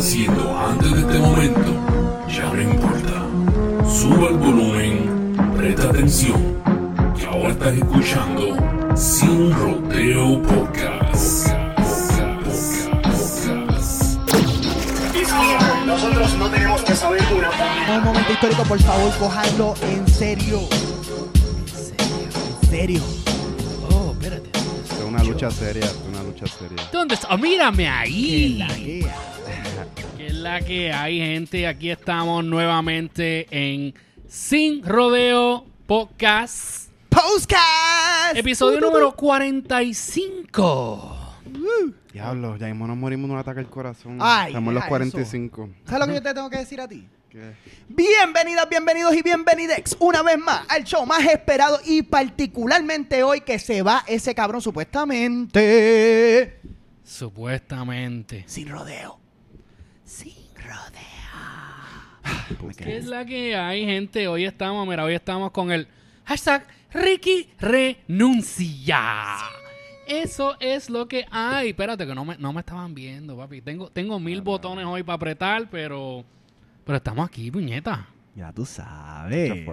haciendo antes de este momento ya no importa. Suba el volumen, presta atención, que ahora estás escuchando Sin Rodeo Podcast. Nosotros no tenemos que saber una Un momento histórico, por favor, cójanlo en serio. En serio, en serio. Oh, espérate. Es una lucha seria, es una lucha seria. ¿Dónde está? Oh, mírame ahí. La. Que es la que hay, gente. Aquí estamos nuevamente en Sin Rodeo Podcast. Podcast. Episodio número 45. Diablo, ya mismo nos morimos de un ataque al corazón. Ay, Estamos en los deja 45. ¿Sabes lo que yo te tengo que decir a ti? ¿Qué? Bienvenidas, bienvenidos y bienvenidex una vez más al show más esperado y particularmente hoy que se va ese cabrón supuestamente Supuestamente. sin rodeo. Sin rodeo. ¿Qué es la que hay, gente? Hoy estamos, mira, hoy estamos con el hashtag Ricky Renuncia. Eso es lo que hay. Espérate, que no me, no me estaban viendo, papi. Tengo, tengo mil botones hoy para apretar, pero, pero estamos aquí, puñeta. Ya tú sabes.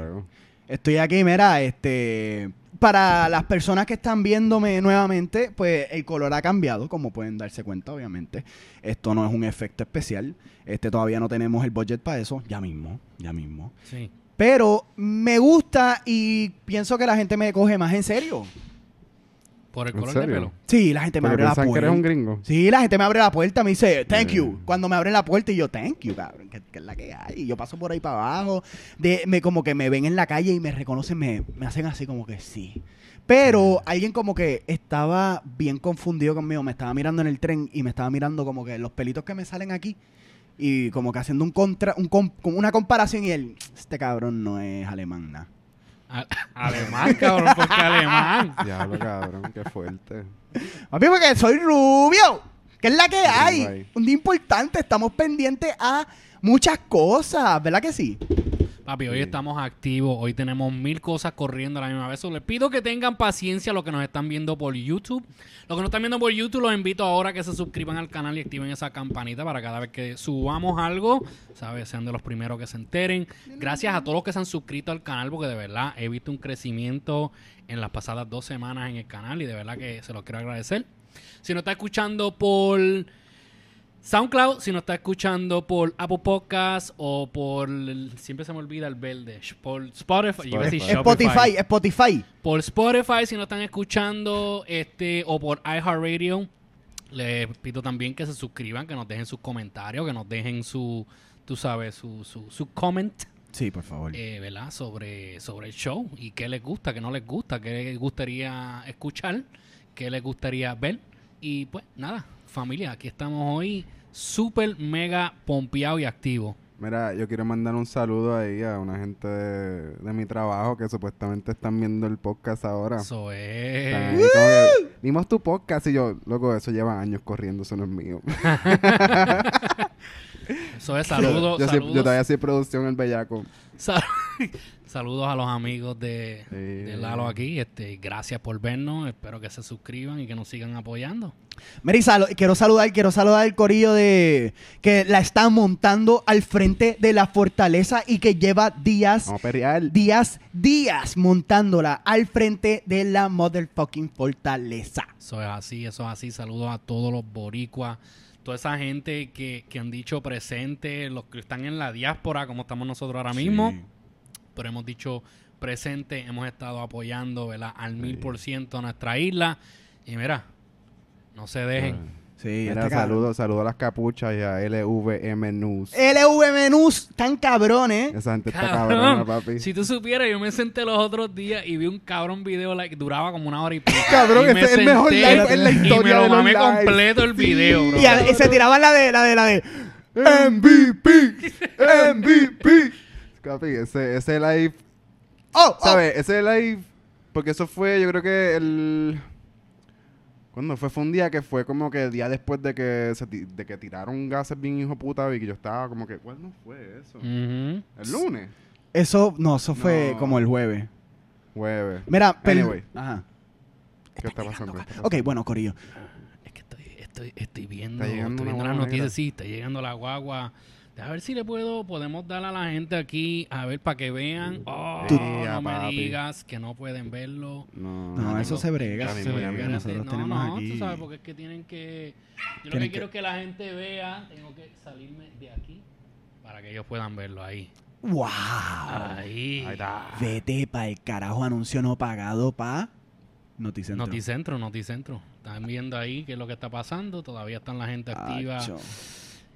Estoy aquí, mira, este. Para las personas que están viéndome nuevamente, pues el color ha cambiado, como pueden darse cuenta, obviamente. Esto no es un efecto especial. Este todavía no tenemos el budget para eso. Ya mismo, ya mismo. Sí. Pero me gusta y pienso que la gente me coge más en serio. Por el ¿En color de pelo. Sí, la gente me Porque abre la piensan que eres un puerta. gringo. Sí, la gente me abre la puerta, me dice, thank you. Mm. Cuando me abren la puerta y yo, thank you, cabrón, que, que es la que hay. Y yo paso por ahí para abajo. De, me, como que me ven en la calle y me reconocen, me, me hacen así como que sí. Pero alguien como que estaba bien confundido conmigo, me estaba mirando en el tren y me estaba mirando como que los pelitos que me salen aquí y como que haciendo un contra, un com- como una comparación y él, este cabrón no es alemán, nada. Alemán, cabrón, porque alemán. Diablo, cabrón, qué fuerte. Papi, porque soy rubio. ¿Qué es la que hay? Un día importante, estamos pendientes a muchas cosas, ¿verdad que sí? Papi, hoy Sí. estamos activos, hoy tenemos mil cosas corriendo a la misma vez. So, les pido que tengan paciencia los que nos están viendo por YouTube. Los que nos están viendo por YouTube, los invito ahora a que se suscriban al canal y activen esa campanita para cada vez que subamos algo, ¿sabes? Sean de los primeros que se enteren. Gracias a todos los que se han suscrito al canal, porque de verdad he visto un crecimiento en las pasadas dos semanas en el canal y de verdad que se los quiero agradecer. Si nos está escuchando por SoundCloud, si nos está escuchando por Apple Podcast o por. siempre se me olvida el verde. Por Spotify. Spotify, Spotify. Por Spotify, si nos están escuchando, este, o por iHeartRadio, les pido también que se suscriban, que nos dejen sus comentarios, que nos dejen su, tú sabes, su, su, su comment, Sí, por favor. eh, ¿verdad? Sobre, sobre el show y qué les gusta, qué no les gusta, qué les gustaría escuchar, qué les gustaría ver. Y pues nada, familia, aquí estamos hoy súper mega pompeado y activo. Mira, yo quiero mandar un saludo ahí a una gente de, de mi trabajo que supuestamente están viendo el podcast ahora. Eso es. ahí como que, Vimos tu podcast y yo, loco, eso lleva años corriendo, eso no es mío. Eso es saludos. yo, soy- saludos. yo todavía soy producción el bellaco. Sal- Saludos a los amigos de, Sí. de Lalo aquí. Este, gracias por vernos. Espero que se suscriban y que nos sigan apoyando. Salo- quiero saludar, quiero saludar al corillo de que la está montando al frente de la fortaleza y que lleva días, días, días montándola al frente de la motherfucking fortaleza. Eso es así, eso es así. Saludos a todos los boricuas, toda esa gente que, que han dicho presente, los que están en la diáspora, como estamos nosotros ahora mismo. Pero hemos dicho presente, hemos estado apoyando ¿verdad? al mil por ciento a nuestra isla. Y mira, no se dejen. Sí, Mira, este saludo, saludo a las capuchas y a LVM News. LV Menús, tan cabrones. Esa gente está Cabrón, cabrona, papi. Si tú supieras, yo me senté los otros días y vi un cabrón video like, duraba como una hora y pico. Cabrón, Y este es el mejor live en la Y me historia lo de los mamé lives. completo el video, bro. Y, a- y se tiraban la de la de la de MVP, MVP. Papi, ese, ese live, Oh, oh. ¿sabes? Ese live, porque eso fue, yo creo que el... ¿Cuándo fue? Fue un día que fue como que el día después de que, se ti- de que tiraron gases bien hijo puta y que yo estaba como que, ¿cuándo fue eso? ¿El lunes? Eso, no, eso fue No. como el jueves. Jueves. Mira, per- Anyway. Ajá. ¿Qué está pasando? ¿Qué está Ok, bueno, Corillo. Es que estoy, estoy, estoy viendo, estoy viendo noticias, negra. sí, está llegando la guagua. A ver si le puedo, podemos dar a la gente aquí, a ver, para que vean. Oh, Tú- no me papi. digas que no pueden verlo. No, No, Ah, eso tengo- se brega. Se brega. mismo. Nosotros no, tenemos no, aquí. tú sabes, porque es que tienen que... Yo lo Tienen que que- quiero es que la gente vea, tengo que salirme de aquí para que ellos puedan verlo ahí. ¡Wow! Ahí. Ahí está. Vete para el carajo anuncio no pagado pa Noticentro. Noticentro, Noticentro. Están viendo ahí qué es lo que está pasando. Todavía están la gente activa. Acho.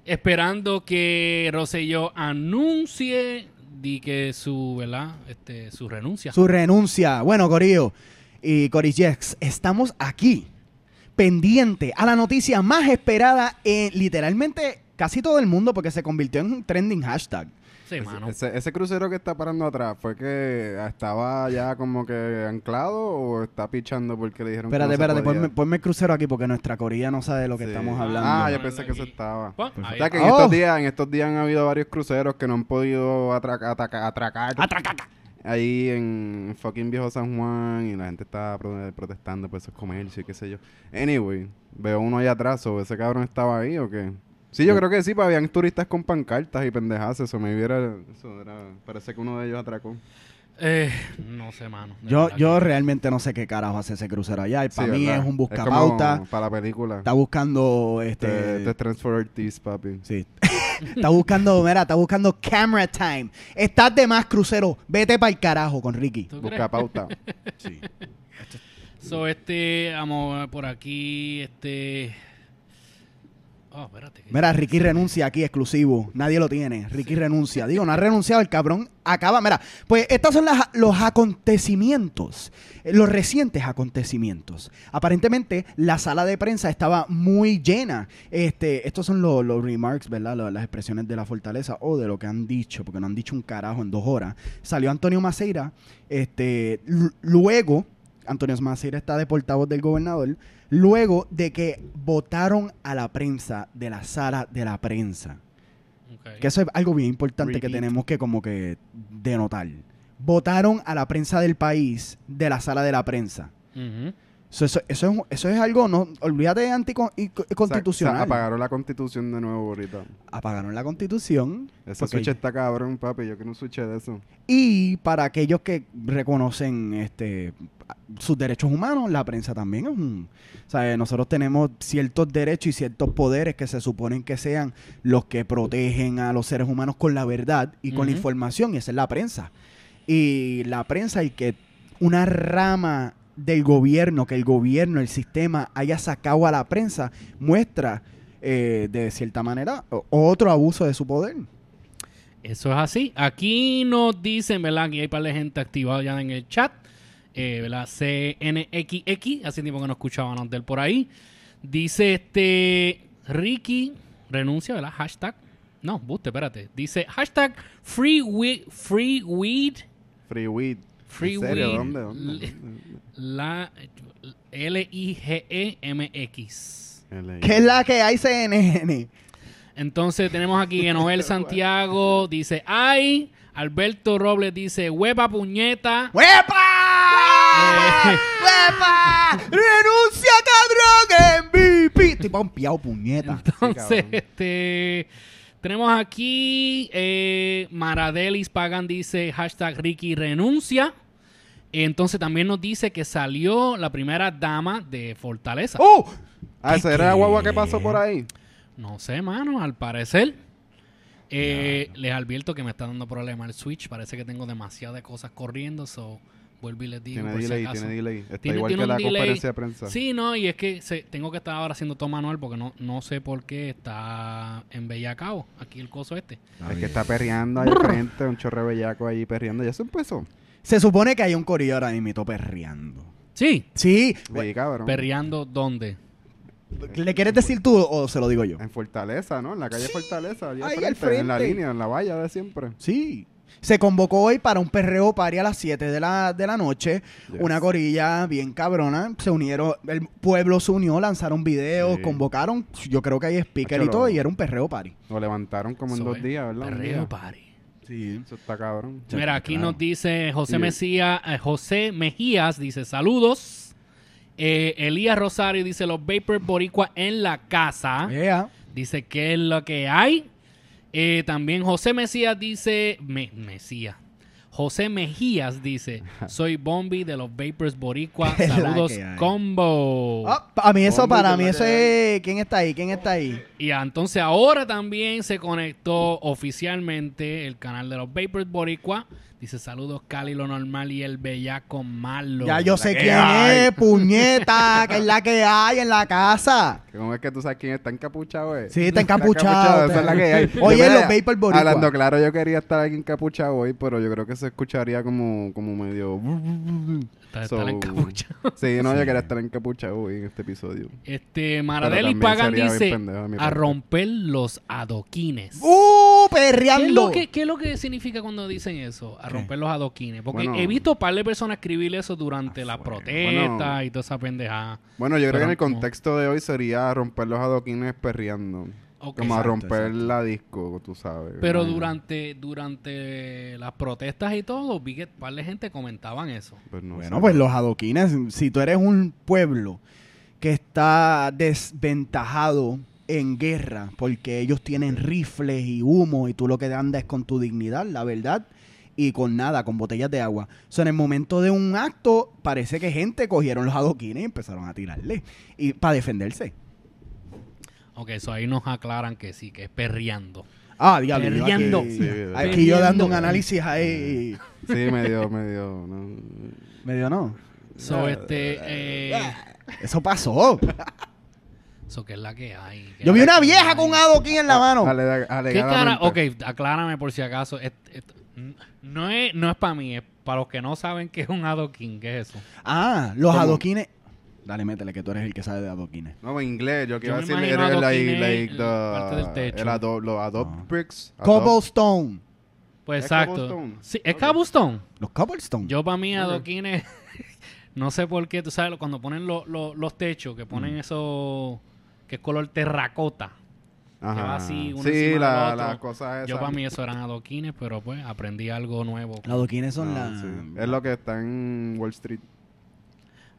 Esperando que Rosselló anuncie di que su, ¿verdad? Este, su renuncia. Su renuncia. Bueno, Corillo y Corijex, estamos aquí pendiente a la noticia más esperada en literalmente casi todo el mundo porque se convirtió en un trending hashtag. Sí, mano. Ese, ese crucero que está parando atrás, ¿fue que estaba ya como que anclado o está pichando porque le dijeron Espérate, que no espérate, podía? ponme, ponme el crucero aquí porque nuestra Corilla no sabe de lo que Sí. estamos hablando. Ah, yo pensé que eso estaba. Pues, ahí O sea que en Oh. estos días, en estos días han habido varios cruceros que no han podido atraca- ataca- atracar Atracaca. ahí en fucking Viejo San Juan y la gente está pro- protestando por esos comercios y qué sé yo. Anyway, veo uno allá atrás, ¿o ese cabrón estaba ahí o qué? Sí, yo creo que sí, pues habían turistas con pancartas y pendejas, eso me viera, eso era, parece que uno de ellos atracó. Eh, no sé, mano. Yo, yo que- realmente no sé qué carajo hace ese crucero allá. Sí, Para mí ¿verdad? es un como buscapauta. para la película. Está buscando Este, es Transfer Ortiz, papi. Sí. está buscando, mira, está buscando camera time. Estás de más crucero. Vete para el carajo con Ricky. ¿Tú Busca crees? pauta. Sí. So, este, vamos a ver por aquí, este... Oh, espérate. Mira, Ricky renuncia aquí exclusivo. Nadie lo tiene. Ricky renuncia. Digo, no ha renunciado. El cabrón acaba. Mira, pues estos son las- los acontecimientos. eh, Los recientes acontecimientos. Aparentemente, la sala de prensa estaba muy llena. Este, estos son los, los remarks, ¿verdad? Las expresiones de la fortaleza o de lo que han dicho, porque no han dicho un carajo en dos horas. Salió Antonio Maceira. Este, luego, Antonio Maceira está de portavoz del gobernador. Luego de que votaron a la prensa de la sala de la prensa. Que eso es algo bien importante que tenemos que como que denotar. Votaron a la prensa del país de la sala de la prensa. Eso, eso, eso es, eso es algo, no, olvídate de anticonstitucional. O sea, apagaron la constitución de nuevo ahorita. Apagaron la constitución. Ese porque- switch está cabrón, papi. Yo quiero un switch de eso. Y para aquellos que reconocen este sus derechos humanos, la prensa también es un... O sea, nosotros tenemos ciertos derechos y ciertos poderes que se suponen que sean los que protegen a los seres humanos con la verdad y con la información, y esa es la prensa. Y la prensa, y que una rama del gobierno, que el gobierno, el sistema haya sacado a la prensa, muestra eh, de cierta manera o- otro abuso de su poder. Eso es así. Aquí nos dicen, ¿verdad? Que hay par de gente activada ya en el chat. Eh, ¿Verdad? CNXX, hace tiempo que no escuchábamos de él por ahí. Dice este Ricky, renuncia, ¿verdad? Hashtag. No, buste, espérate. Dice hashtag free weed, free weed, Free weed. Free ¿En serio? weed. ¿Dónde? ¿Dónde? La L-I-G-E-M-X. LA. ¿Qué es la que hay, CNN? Entonces tenemos aquí que Noel Santiago dice ay. Alberto Robles dice huepa puñeta. ¡Huepa! Eh. ¡Huepa! ¡Renuncia, cabrón! MVP. Estoy pompeado, puñeta. Entonces, cabrón. este tenemos aquí eh, Maradelis Pagan dice hashtag Ricky renuncia. Entonces también nos dice que salió la primera dama de Fortaleza. ¡Oh! Ah, esa era la guagua que pasó por ahí. No sé, mano, al parecer. Eh, les advierto que me está dando problema el Switch. Parece que tengo demasiadas cosas corriendo. So, vuelvo y les digo. Tiene por si delay, acaso. tiene delay. Está Tiene- igual tiene que la delay. conferencia de prensa. Sí, no, y es que se- tengo que estar ahora haciendo todo manual porque no, no sé por qué está en Bellacao, aquí el coso este. Es que está perreando ahí frente, un chorre bellaco ahí perreando. Ya se empezó. Se supone que hay un corillo ahora mismo perreando. Sí, Sí. Sí, cabrón. perreando dónde. ¿Le quieres decir tú o se lo digo yo? En Fortaleza, ¿no? En la calle Fortaleza. ahí al frente, En la línea, en la valla de siempre. Sí. Se convocó hoy para un perreo party a las 7 de la, de la noche. Yes. Una corilla bien cabrona. Se unieron, el pueblo se unió, lanzaron videos, Sí. convocaron. Yo creo que hay speaker y todo, y era un perreo party. Lo levantaron como en dos días, ¿verdad? Perreo party. Sí. Eso está cabrón. Mira, aquí claro. nos dice José Sí. Mesías, eh, José Mejías, dice saludos. Eh, Elías Rosario dice los Vapor Boricua en la casa. Yeah. Dice que es lo que hay. Eh, también José Mesías dice. Me- Mesías. José Mejías dice: Soy Bombi de los Vapors Boricua. Saludos, combo. A mí eso, para mí eso que es... ¿Quién está ahí? ¿Quién está ahí? Y entonces ahora también se conectó oficialmente el canal de los Vapors Boricua. Dice: Saludos, Cali, lo normal y el bellaco malo. Ya yo sé quién hay. es, puñeta, que es la que hay en la casa. ¿Cómo es que tú sabes quién está encapuchado, eh? Sí, está encapuchado. Esa es la que hay. Oye, los Vapor Boricua. Hablando claro, yo quería estar aquí encapuchado hoy, pero yo creo que se escucharía como, como medio... Está, So- está encapuchado. Sí, no, yo quería estar encapuchado hoy en este episodio. Este, Maradeli Pagan dice: A romper los adoquines. ¡Uh, ¿Qué es, perreando! lo que, qué es lo que significa cuando dicen eso? A ¿Qué? romper los adoquines. Porque Bueno. he visto un par de personas escribir eso durante las protestas Bueno. y toda esa pendejada. Bueno, yo creo que en el contexto de hoy sería romper los adoquines perreando. Como a romper exacto. la disco, tú sabes. Pero Ah, durante, durante las protestas y todo, vi que un par de gente comentaban eso. pues no Bueno, sé. pues los adoquines, si tú eres un pueblo que está desventajado en guerra porque ellos tienen rifles y humo y tú lo que andas es con tu dignidad, la verdad, y con nada, con botellas de agua. O sea, en el momento de un acto, parece que gente cogieron los adoquines y empezaron a tirarle y para defenderse. Ok, eso ahí nos aclaran que sí, que es perreando. Ah, diablo. Perreando. Aquí, Sí, aquí yo dando un análisis ahí. Sí, medio, medio... no. Medio no. So, este, eh, Eso pasó. Eso que es la que hay. que Yo vi una vieja hay. con un adoquín en la mano. Ale- ¿Qué alegadamente. cara? Ok, aclárame por si acaso. No es, no es para mí, es para los que no saben qué es un adoquín. ¿Qué es eso? Ah, los ¿Cómo? adoquines. Dale, métele, que tú eres el que sabe de adoquines. No, en inglés. Yo quiero decir like, like the, parte del techo. el ado- los adobe Ah. bricks. adobe- Cobblestone. Pues ¿Es exacto. cobblestone? Sí, ¿Es cobblestone? Los cobblestone. Yo para mí adoquines, no sé por qué, tú sabes, cuando ponen lo- lo- los techos, que Mm. ponen eso que es color terracota. Ajá. va así, uno sí, la, del otro. la cosa esa. Yo para mí eso eran adoquines, pero pues aprendí algo nuevo. Los adoquines son Ah, las... sí. Es lo que está en Wall Street.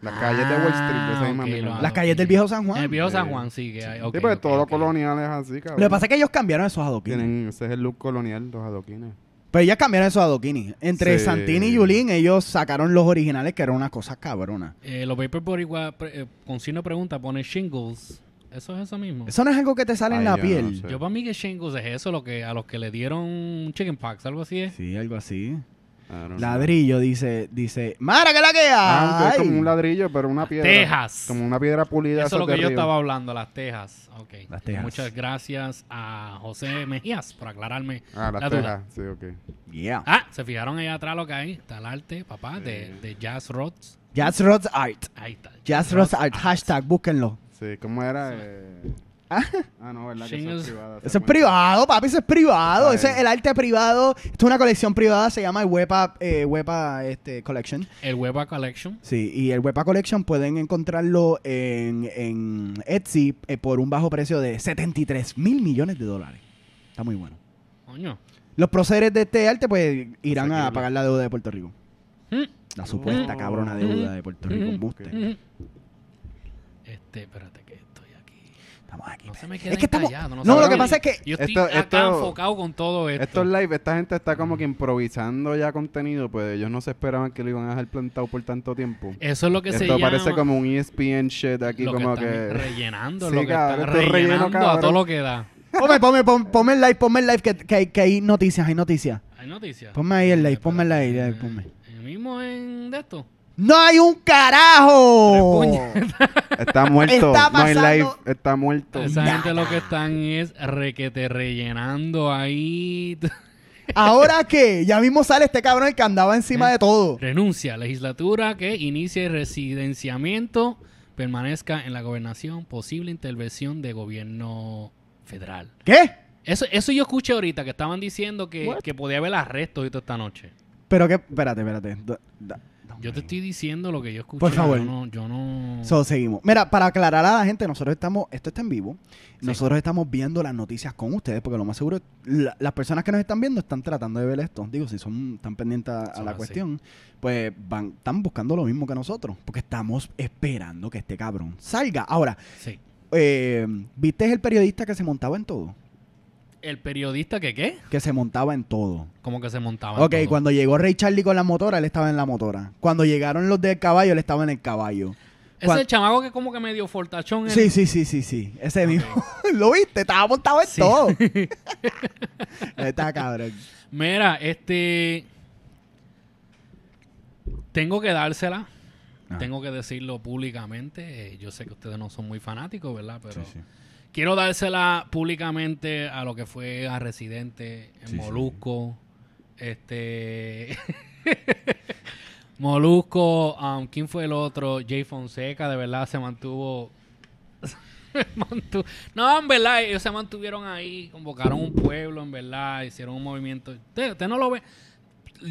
Las calles de Wall Street, Ah, misma ok, mierda. los Las calles del viejo San Juan. El viejo San. Juan, sí, que hay. sí, pues ok, todo lo colonial es así, cabrón. Lo que pasa es que ellos cambiaron esos adoquines. Tienen, ese es el look colonial, los adoquines. Pero ellos cambiaron esos adoquines. Entre Sí. Santini y Yulín, ellos sacaron los originales, que eran una cosa cabrona. Eh, los Vapor Boricua, pre- eh, con signo pregunta, pone shingles. Eso es eso mismo. Eso no es algo que te sale en la yo piel. no sé. Yo para mí que shingles es eso, lo que a los que le dieron chicken pox, algo así es. Sí, algo así. I don't know. Ladrillo, dice, dice, Mara, que la que Ah, es como un ladrillo, pero una piedra. Tejas. Como una piedra pulida. Eso es lo que yo río. estaba hablando, las tejas. Ok. Las tejas. Muchas gracias a José Mejías por aclararme Ah, las la duda. tejas. Sí, ok. Yeah. Ah, se fijaron allá atrás lo que hay. Está el arte, papá, de, de Jazz Rods. Jazz Rods Art. Ahí está. Jazz Rods Art. Hashtag, búsquenlo. Sí, ¿cómo era? Eh... Ah, no, ¿verdad? Que eso es privada. esa Eso es cuenta. privado, papi, eso es privado. Ay. Ese es el arte privado. Esto es una colección privada, se llama el Wepa, eh, Wepa este, Collection. El Weba Collection. Sí, y el Wepa Collection pueden encontrarlo en, en Etsy eh, por un bajo precio de 73 mil millones de dólares. Está muy bueno. Coño. Los procederes de este arte pues irán a pagar la deuda de Puerto Rico. Mm. La supuesta Oh. cabrona deuda de Puerto Rico. Mm. Este, espérate que estoy aquí. Estamos aquí. No se me es que estamos... callados, No, lo que pasa es que... Yo estoy Esto- acá esto- enfocado con todo esto. Estos live, esta gente está como que improvisando ya contenido, pues ellos no se esperaban que lo iban a dejar plantado por tanto tiempo. Eso es lo que se Esto llama... parece como un ESPN shit aquí, lo que como están que... rellenando, Sí, lo que cabrón, están esto es relleno, rellenando a todo lo que da. Ponme, ponme, ponme, ponme el live, ponme el live que, que, hay- que hay noticias, hay noticias. Hay noticias. Ponme ahí el live, ponme el live, ponme. El mismo en de esto. ¡No hay un carajo! Está muerto, Está no hay live, está muerto. Esa gente lo que están es requete rellenando ahí. ¿Ahora qué? Ya mismo sale este cabrón el que andaba encima de todo. Renuncia. Legislatura que inicie residenciamiento, permanezca en la gobernación, posible intervención de gobierno federal. ¿Qué? Eso, eso yo escuché ahorita, que estaban diciendo que, What? que podía haber arrestos esta noche. Pero que, espérate, espérate. Da- da- Yo te estoy diciendo lo que yo escuché. Por favor. Yo no. Yo no... So, seguimos. Mira, para aclarar a la gente, nosotros estamos, esto está en vivo, nosotros estamos viendo las noticias con ustedes, porque lo más seguro, la- las personas que nos están viendo están tratando de ver esto. Digo, si son tan pendientes a, la así. cuestión, pues van, están buscando lo mismo que nosotros, porque estamos esperando que este cabrón salga. Ahora, Sí. eh, ¿viste el periodista que se montaba en todo? El periodista que qué? Que se montaba en todo. Como que se montaba. en Ok, todo. cuando llegó Ray Charlie con la motora, él estaba en la motora. Cuando llegaron los del caballo, él estaba en el caballo. Ese cuan- es el chamaco que como que medio fortachón. Sí, sí, sí, sí, sí. Ese mismo. ¿Lo viste? Estaba montado en todo. Está cabrón. Mira, este. Tengo que dársela. Tengo que decirlo públicamente. Eh, Yo sé que ustedes no son muy fanáticos, ¿verdad? Pero Sí, sí. Quiero dársela públicamente a lo que fue a Residente en Sí, sí. Molusco. Este. Molusco, um, ¿quién fue el otro? Jay Fonseca, de verdad se mantuvo. se No, en verdad, ellos se mantuvieron ahí, convocaron un pueblo, en verdad, hicieron un movimiento. Usted, usted no lo ve.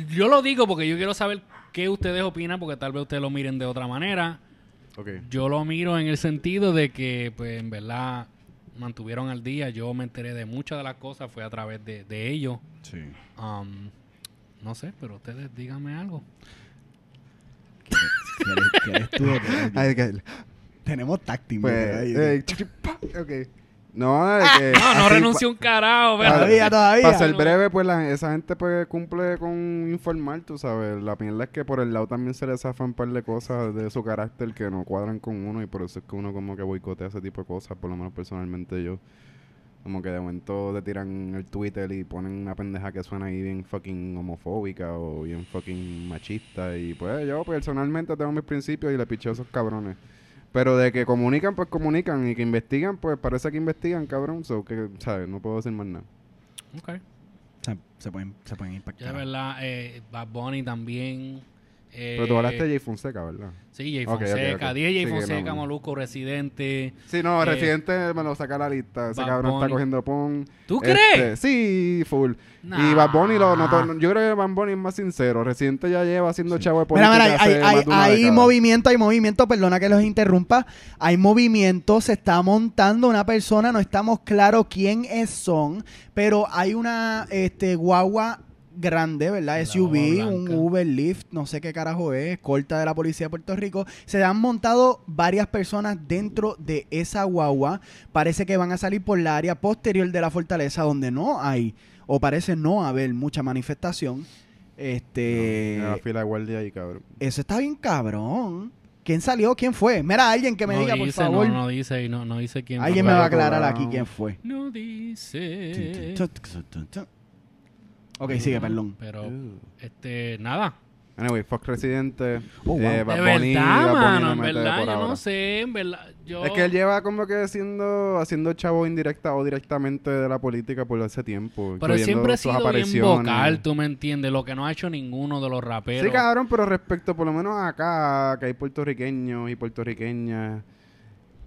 Yo lo digo porque yo quiero saber qué ustedes opinan, porque tal vez ustedes lo miren de otra manera. Ok. Yo lo miro en el sentido de que, pues, en verdad, mantuvieron al día. Yo me enteré de muchas de las cosas, fue a través de, de ellos. Sí. Um, no sé, pero ustedes díganme algo. ¿Quieres, quieres tú o quieres yo? Ay, que- Tenemos táctil. pues, eh, ok. No, es que... No, no renunció un carajo, pero- Todavía, todavía. Para ser breve, pues la- esa gente pues cumple con informar, tú sabes. La mierda es que por el lado también se le zafan un par de cosas de su carácter que no cuadran con uno y por eso es que uno como que boicotea ese tipo de cosas, por lo menos personalmente yo. Como que de momento te tiran el Twitter y ponen una pendeja que suena ahí bien fucking homofóbica o bien fucking machista. Y pues yo personalmente tengo mis principios y le picheo a esos cabrones. Pero de que comunican, pues comunican. Y que investigan, pues parece que investigan, cabrón. So que, ¿sabes? No puedo decir más nada. Ok. Se, se pueden, se pueden ir para Yo de verdad, eh, Bad Bunny también. Eh, Pero tú hablaste de Jay Fonseca, ¿verdad? Sí, Jay Ok, ok, Fonseca. ok. Dije Jay Sí, Fonseca, no. Molusco, Residente. Sí, no, Eh, Residente me lo saca a la lista. Ese Bad cabrón está cogiendo pon. ¿Tú Este, crees? Sí, full. Y. Bad Bunny lo notó. Yo creo que Bad Bunny es más sincero. Residente ya lleva haciendo chavo de Mira, política mira, hay, hace hay, hay década. movimiento, hay movimiento, perdona que los interrumpa. Hay movimiento, se está montando una persona, no estamos claros quién es son, pero hay una este guagua grande, ¿verdad? La SUV, un. Uber Lyft, no sé qué carajo es, corta de la policía de Puerto Rico. Se han montado varias personas dentro de esa guagua. Parece que van a salir por la área posterior de la fortaleza donde no hay, o parece no haber mucha manifestación. Este. No, la fila de guardia ahí, cabrón. Eso está bien cabrón. ¿Quién salió? ¿Quién fue? Mira, alguien que me no diga, dice, por favor. No, no dice, y no, no dice quién alguien fue. me va a aclarar aquí quién fue. No dice. Ok, sigue, perdón. Pero, este, nada. Anyway, fuck Residente. Oh, wow. eh, De Bad Bunny, verdad, Bad Bunny mano, le en verdad, yo ahora. no sé, en verdad. Yo... Es que él lleva como que haciendo, haciendo chavo indirecta o directamente de la política por ese tiempo. Pero siempre ha sido bien vocal, tú me entiendes, lo que no ha hecho ninguno de los raperos. Sí, cabrón, pero respecto por lo menos acá, que hay puertorriqueños y puertorriqueñas.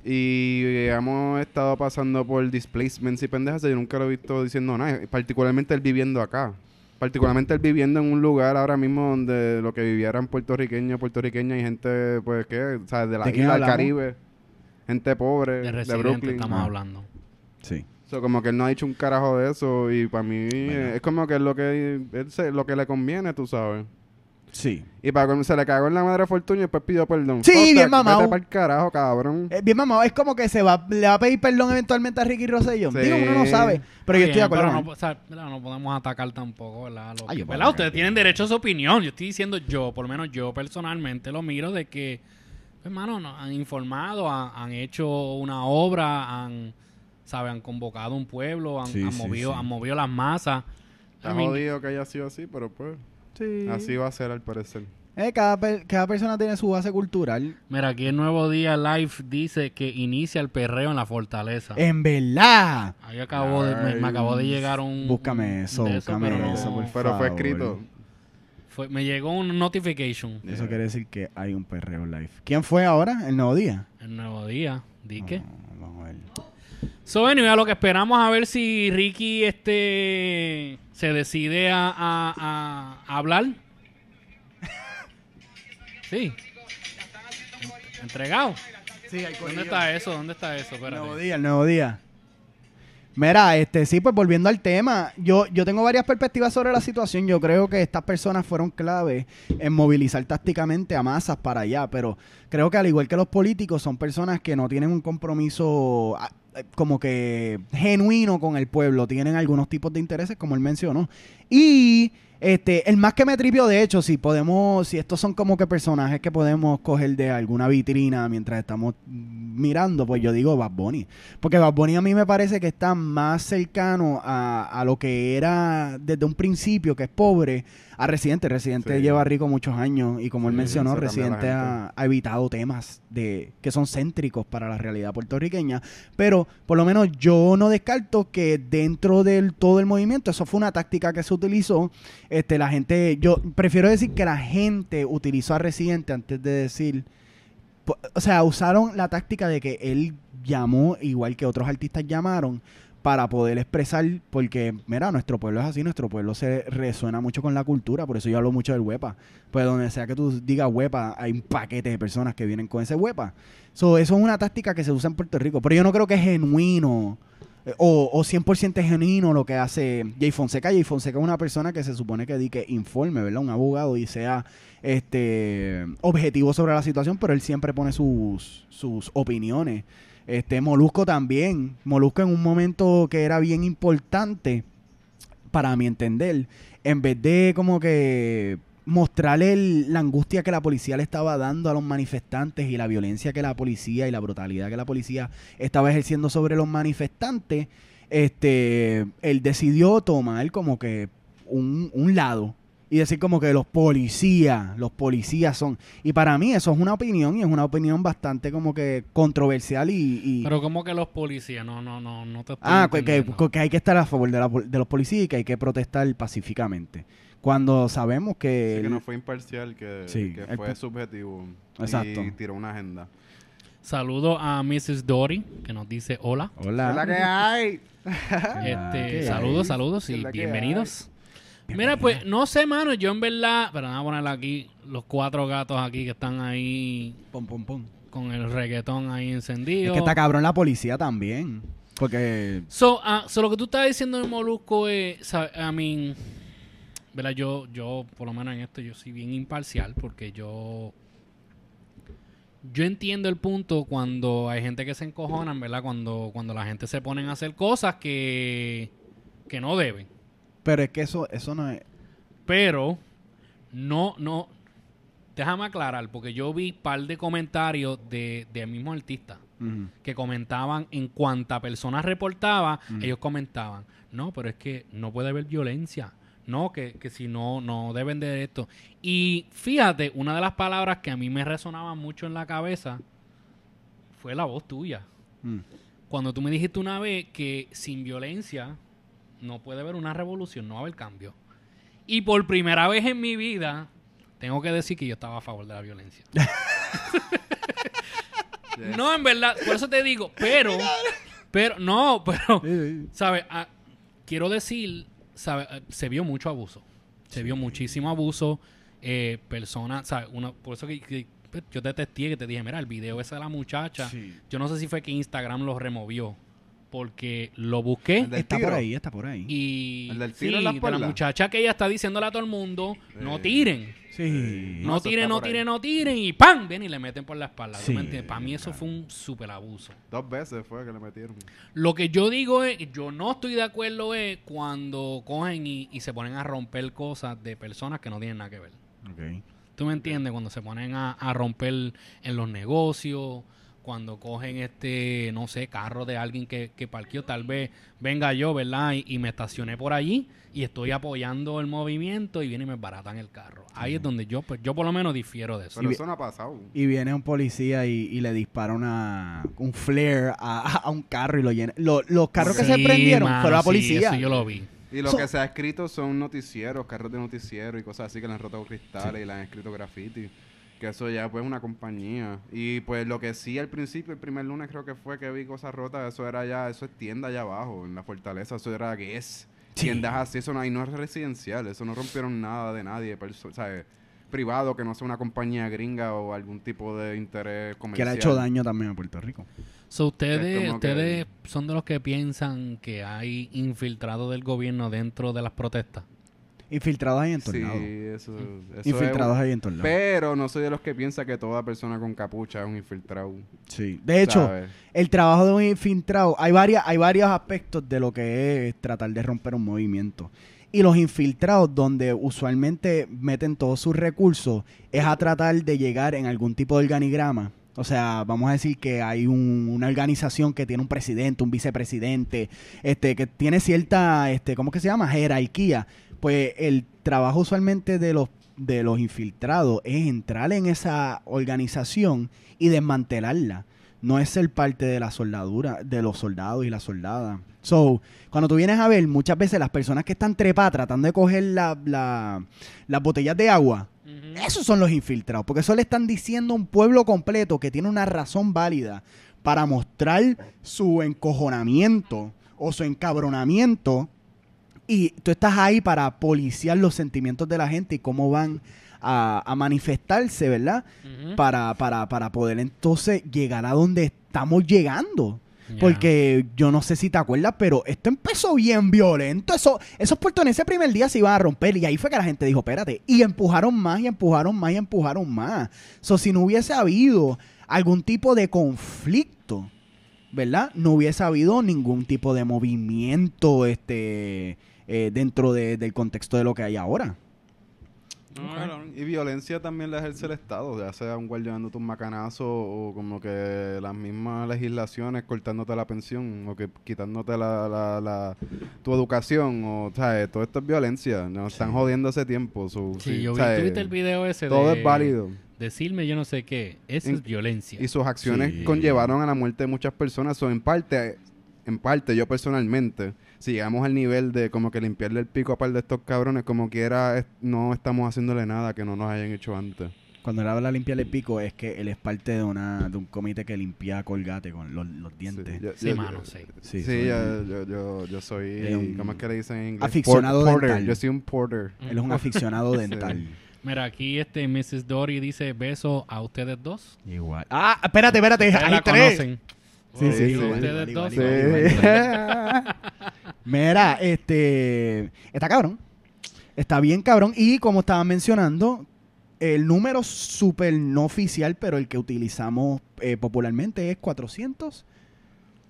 Y hemos estado pasando por displacements y pendejas. Yo nunca lo he visto diciendo nada. Particularmente él viviendo acá. Particularmente él viviendo en un lugar ahora mismo donde lo que vivieran puertorriqueños, puertorriqueñas y gente, pues, ¿qué? O sea, de la ¿De isla del? Caribe. Gente pobre, de de, Brooklyn. estamos Ah. hablando. Sí. So, como que él no ha dicho un carajo de eso y para mí es como que es lo que él se- lo que le conviene, tú sabes. Sí. Y para cuando se le cagó en la madre a Fortunio y después pidió perdón. Sí, bien mamao. Vete pa'l carajo, cabrón. Eh, bien, mamá, es como que se va, le va a pedir perdón eventualmente a Ricky Rosselló. Sí. Digo, uno no sabe. Pero yo estoy de acuerdo. pero no, o sea, no podemos atacar tampoco, ¿verdad? Lo Ay, que- yo puedo ¿verdad? Ustedes tienen derecho a su opinión. Yo estoy diciendo yo, por lo menos yo personalmente lo miro de que, hermano, no, han informado, han, han hecho una obra, han, ¿sabe? Han convocado un pueblo, han, Sí, han sí, movido, sí. han movido las masas. Está I mean, jodido que haya sido así, pero pues Sí. así va a ser al parecer. Eh, cada, per- cada persona tiene su base cultural. Mira, aquí el Nuevo Día Live dice que inicia el perreo en la fortaleza. En verdad. Ahí acabó de, me, me acabó de llegar un... Búscame un- eso, búscame pero no- eso, por Pero fue escrito. fue- me llegó un notification. Eso quiere decir que hay un perreo live. ¿Quién fue ahora? ¿El nuevo día? El Nuevo Día. ¿Di qué? Vamos a ver. So, anyway, a lo que esperamos a ver si Ricky este se decide a, a- a- hablar. Sí. Entregado. Sí, hay ¿Dónde está eso? ¿Dónde está eso? El nuevo día, el nuevo día. Mira, este, sí, pues volviendo al tema, yo, yo tengo varias perspectivas sobre la situación. Yo creo que estas personas fueron clave en movilizar tácticamente a masas para allá, pero creo que al igual que los políticos, son personas que no tienen un compromiso como que genuino con el pueblo, tienen algunos tipos de intereses, como él mencionó. Y este, el más que me tripió, de hecho, si podemos, si estos son como que personajes que podemos coger de alguna vitrina mientras estamos mirando, pues yo digo Bad Bunny. Porque Bad Bunny a mí me parece que está más cercano a, a lo que era desde un principio, que es pobre, a Residente. Residente Sí. lleva rico muchos años y como él mencionó, Residente ha, ha evitado temas de que son céntricos para la realidad puertorriqueña. Pero por lo menos yo no descarto que dentro del todo el movimiento, eso fue una táctica que se utilizó. Este, la gente, yo prefiero decir que la gente utilizó a Residente antes de decir. O sea, usaron la táctica de que él llamó, igual que otros artistas llamaron, para poder expresar, porque, mira, nuestro pueblo es así, nuestro pueblo se resuena mucho con la cultura, por eso yo hablo mucho del huepa. Pues donde sea que tú digas huepa, hay un paquete de personas que vienen con ese huepa. So, eso es una táctica que se usa en Puerto Rico, pero yo no creo que es genuino o, o 100% genuino lo que hace Jay Fonseca. Jay Fonseca es una persona que se supone que di que informe, ¿verdad? Un abogado y sea este objetivo sobre la situación, pero él siempre pone sus, sus opiniones. Este Molusco también. Molusco en un momento que era bien importante, para mi entender, en vez de como que mostrarle el- la angustia que la policía le estaba dando a los manifestantes y la violencia que la policía y la brutalidad que la policía estaba ejerciendo sobre los manifestantes, este, él decidió tomar como que un, un lado y decir como que los policías, los policías son. Y para mí eso es una opinión y es una opinión bastante como que controversial y... y- Pero como que los policías, no, no, no, no te estoy Ah, que, que- entendiendo. que hay que estar a favor de, la de los policías y que hay que protestar pacíficamente. Cuando sabemos que... Sí, que no fue imparcial, que, Sí, que el fue subjetivo. Exacto. Y tiró una agenda. Saludo a Mrs. Dory, que nos dice hola. Hola. ¿Es la que hay? Este, ¿qué saludos, hay? saludos ¿Qué y es bienvenidos. Mira, pues, no sé, mano, yo en verdad, pero vamos a poner aquí los cuatro gatos aquí que están ahí Pum, pum, pum. con el reggaetón ahí Es encendido. que está cabrón la policía también. Porque... So, ah, so lo que tú estás diciendo de Molusco es, I mean, ¿verdad? Yo, yo, por lo menos en esto, yo soy bien imparcial porque yo, yo entiendo el punto cuando hay gente que se encojonan, ¿verdad? Cuando, cuando la gente se ponen a hacer cosas que, que no deben. Pero es que eso, eso no es... Pero, no, no, déjame aclarar, porque yo vi par de comentarios de, de mismo artista que comentaban en cuanta persona reportaba, ellos comentaban, no, pero es que no puede haber violencia, no, que, que si no, no deben de esto. Y fíjate, una de las palabras que a mí me resonaba mucho en la cabeza fue la voz tuya. Mm. Cuando tú me dijiste una vez que sin violencia no puede haber una revolución, no va a haber cambio. Y por primera vez en mi vida, tengo que decir que yo estaba a favor de la violencia. No, en verdad, por eso te digo, pero, pero, no, pero. ¿sabes? Ah, quiero decir, Ah, Se vio mucho abuso. Se vio muchísimo abuso. Eh, personas, ¿sabes? Uno, por eso que, que, pues, yo te testé que te dije, mira, el video ese de la muchacha. Sí. Yo no sé si fue que Instagram lo removió. Porque lo busqué Está tiro. por ahí, está por ahí. y. ¿El del sí, tiro la de la muchacha que ella está diciéndole a todo el mundo: no tiren. Sí. No, tiren, no tiren, no tiren. Y ¡pam! Ven y le meten por la espalda. ¿tú Sí? Para mí eso claro. fue un súper abuso. Dos veces fue que le metieron. Lo que yo digo es, yo no estoy de acuerdo es cuando cogen y, y se ponen a romper cosas de personas que no tienen nada que ver. Ok. ¿Tú me entiendes? Cuando se ponen a, a romper en los negocios, cuando cogen este, no sé, carro de alguien que, que parqueó, tal vez venga yo, ¿verdad? Y, y me estacioné por allí y estoy apoyando el movimiento y vienen y me baratan el carro. Ahí es donde yo, pues yo por lo menos difiero de eso. Pero vi- eso no ha pasado. Y viene un policía y, y le dispara una, un flare a, a un carro y lo llena. Lo- los carros que se Sí, prendieron mano, fueron la sí, policía. eso yo lo vi. Y lo So- que se ha escrito son noticieros, carros de noticiero y cosas así que le han roto cristales y le han escrito graffiti. Que eso ya pues es una compañía. Y pues lo que sí al principio, el primer lunes creo que fue que vi cosas rotas, eso era ya, eso es tienda allá abajo, en la fortaleza, eso era que es. Sí. Tiendas así, eso no, y no es residencial, eso no rompieron nada de nadie, perso- ¿sabes? privado que no sea una compañía gringa o algún tipo de interés Que comercial. le ha hecho daño también a Puerto Rico. So, Es ustedes, que- ustedes son de los que piensan que hay infiltrados del gobierno dentro de las protestas. Infiltrados ahí en todos Sí, eso, eso Infiltrados es- ahí en. Pero no soy de los que piensa que toda persona con capucha es un infiltrado. Sí. De hecho, ¿sabes? el trabajo de un infiltrado, hay, varias, hay varios aspectos de lo que es tratar de romper un movimiento. Y los infiltrados, donde usualmente meten todos sus recursos, es a tratar de llegar en algún tipo de organigrama. O sea, vamos a decir que hay un- una organización que tiene un presidente, un vicepresidente, este, que tiene cierta, este, ¿cómo que se llama? Jerarquía. Pues el trabajo usualmente de los de los infiltrados es entrar en esa organización y desmantelarla. No es ser parte de la soldadura, de los soldados y las soldadas. So, cuando tú vienes a ver, muchas veces las personas que están trepadas tratando de coger la- la- las botellas de agua, esos son los infiltrados, porque eso le están diciendo a un pueblo completo que tiene una razón válida para mostrar su encojonamiento o su encabronamiento y tú estás ahí para policiar los sentimientos de la gente y cómo van a, a manifestarse, ¿verdad? Para, para, para poder entonces llegar a donde estamos llegando. Porque yo no sé si te acuerdas, pero esto empezó bien violento. Eso, esos puertos en ese primer día se iban a romper. Y ahí fue que la gente dijo, espérate. Y empujaron más, y empujaron más, y empujaron más. So, si no hubiese habido algún tipo de conflicto, ¿verdad? No hubiese habido ningún tipo de movimiento este, eh, dentro de- del contexto de lo que hay ahora. Y violencia también la ejerce el Estado, ya sea un guardia dándote un macanazo o como que las mismas legislaciones cortándote la pensión o que quitándote la, la, la- tu educación o, ¿sabes? Todo esto es violencia, nos están jodiendo hace tiempo. so, Sí, sí, yo vi, ¿sabes? ¿tú viste el video ese Todo de es válido. Decirme yo no sé qué. Eso En- es violencia. Y sus acciones Sí. conllevaron a la muerte de muchas personas. O en parte, en parte, yo personalmente, si llegamos al nivel de como que limpiarle el pico a par de estos cabrones, como quiera, es- no estamos haciéndole nada que no nos hayan hecho antes. Cuando él habla de limpiar el pico, es que él es parte de una de un comité que limpia colgate con los, los dientes. yo- Sí, yo- mano, yo- sí. Sí, Sí, soy yo, soy, un ¿cómo es que le dicen en inglés? aficionado Por- porter. dental. Yo soy un porter. Él es un aficionado dental. Mira, aquí este Mrs. Dory dice beso a ustedes dos. Igual. Ah, espérate, espérate. Hay tres. conocen. Sí, sí, Sí, ustedes dos. Mira, este. Está cabrón. Está bien cabrón. Y como estaba mencionando, el número súper no oficial, pero el que utilizamos eh, popularmente es 400.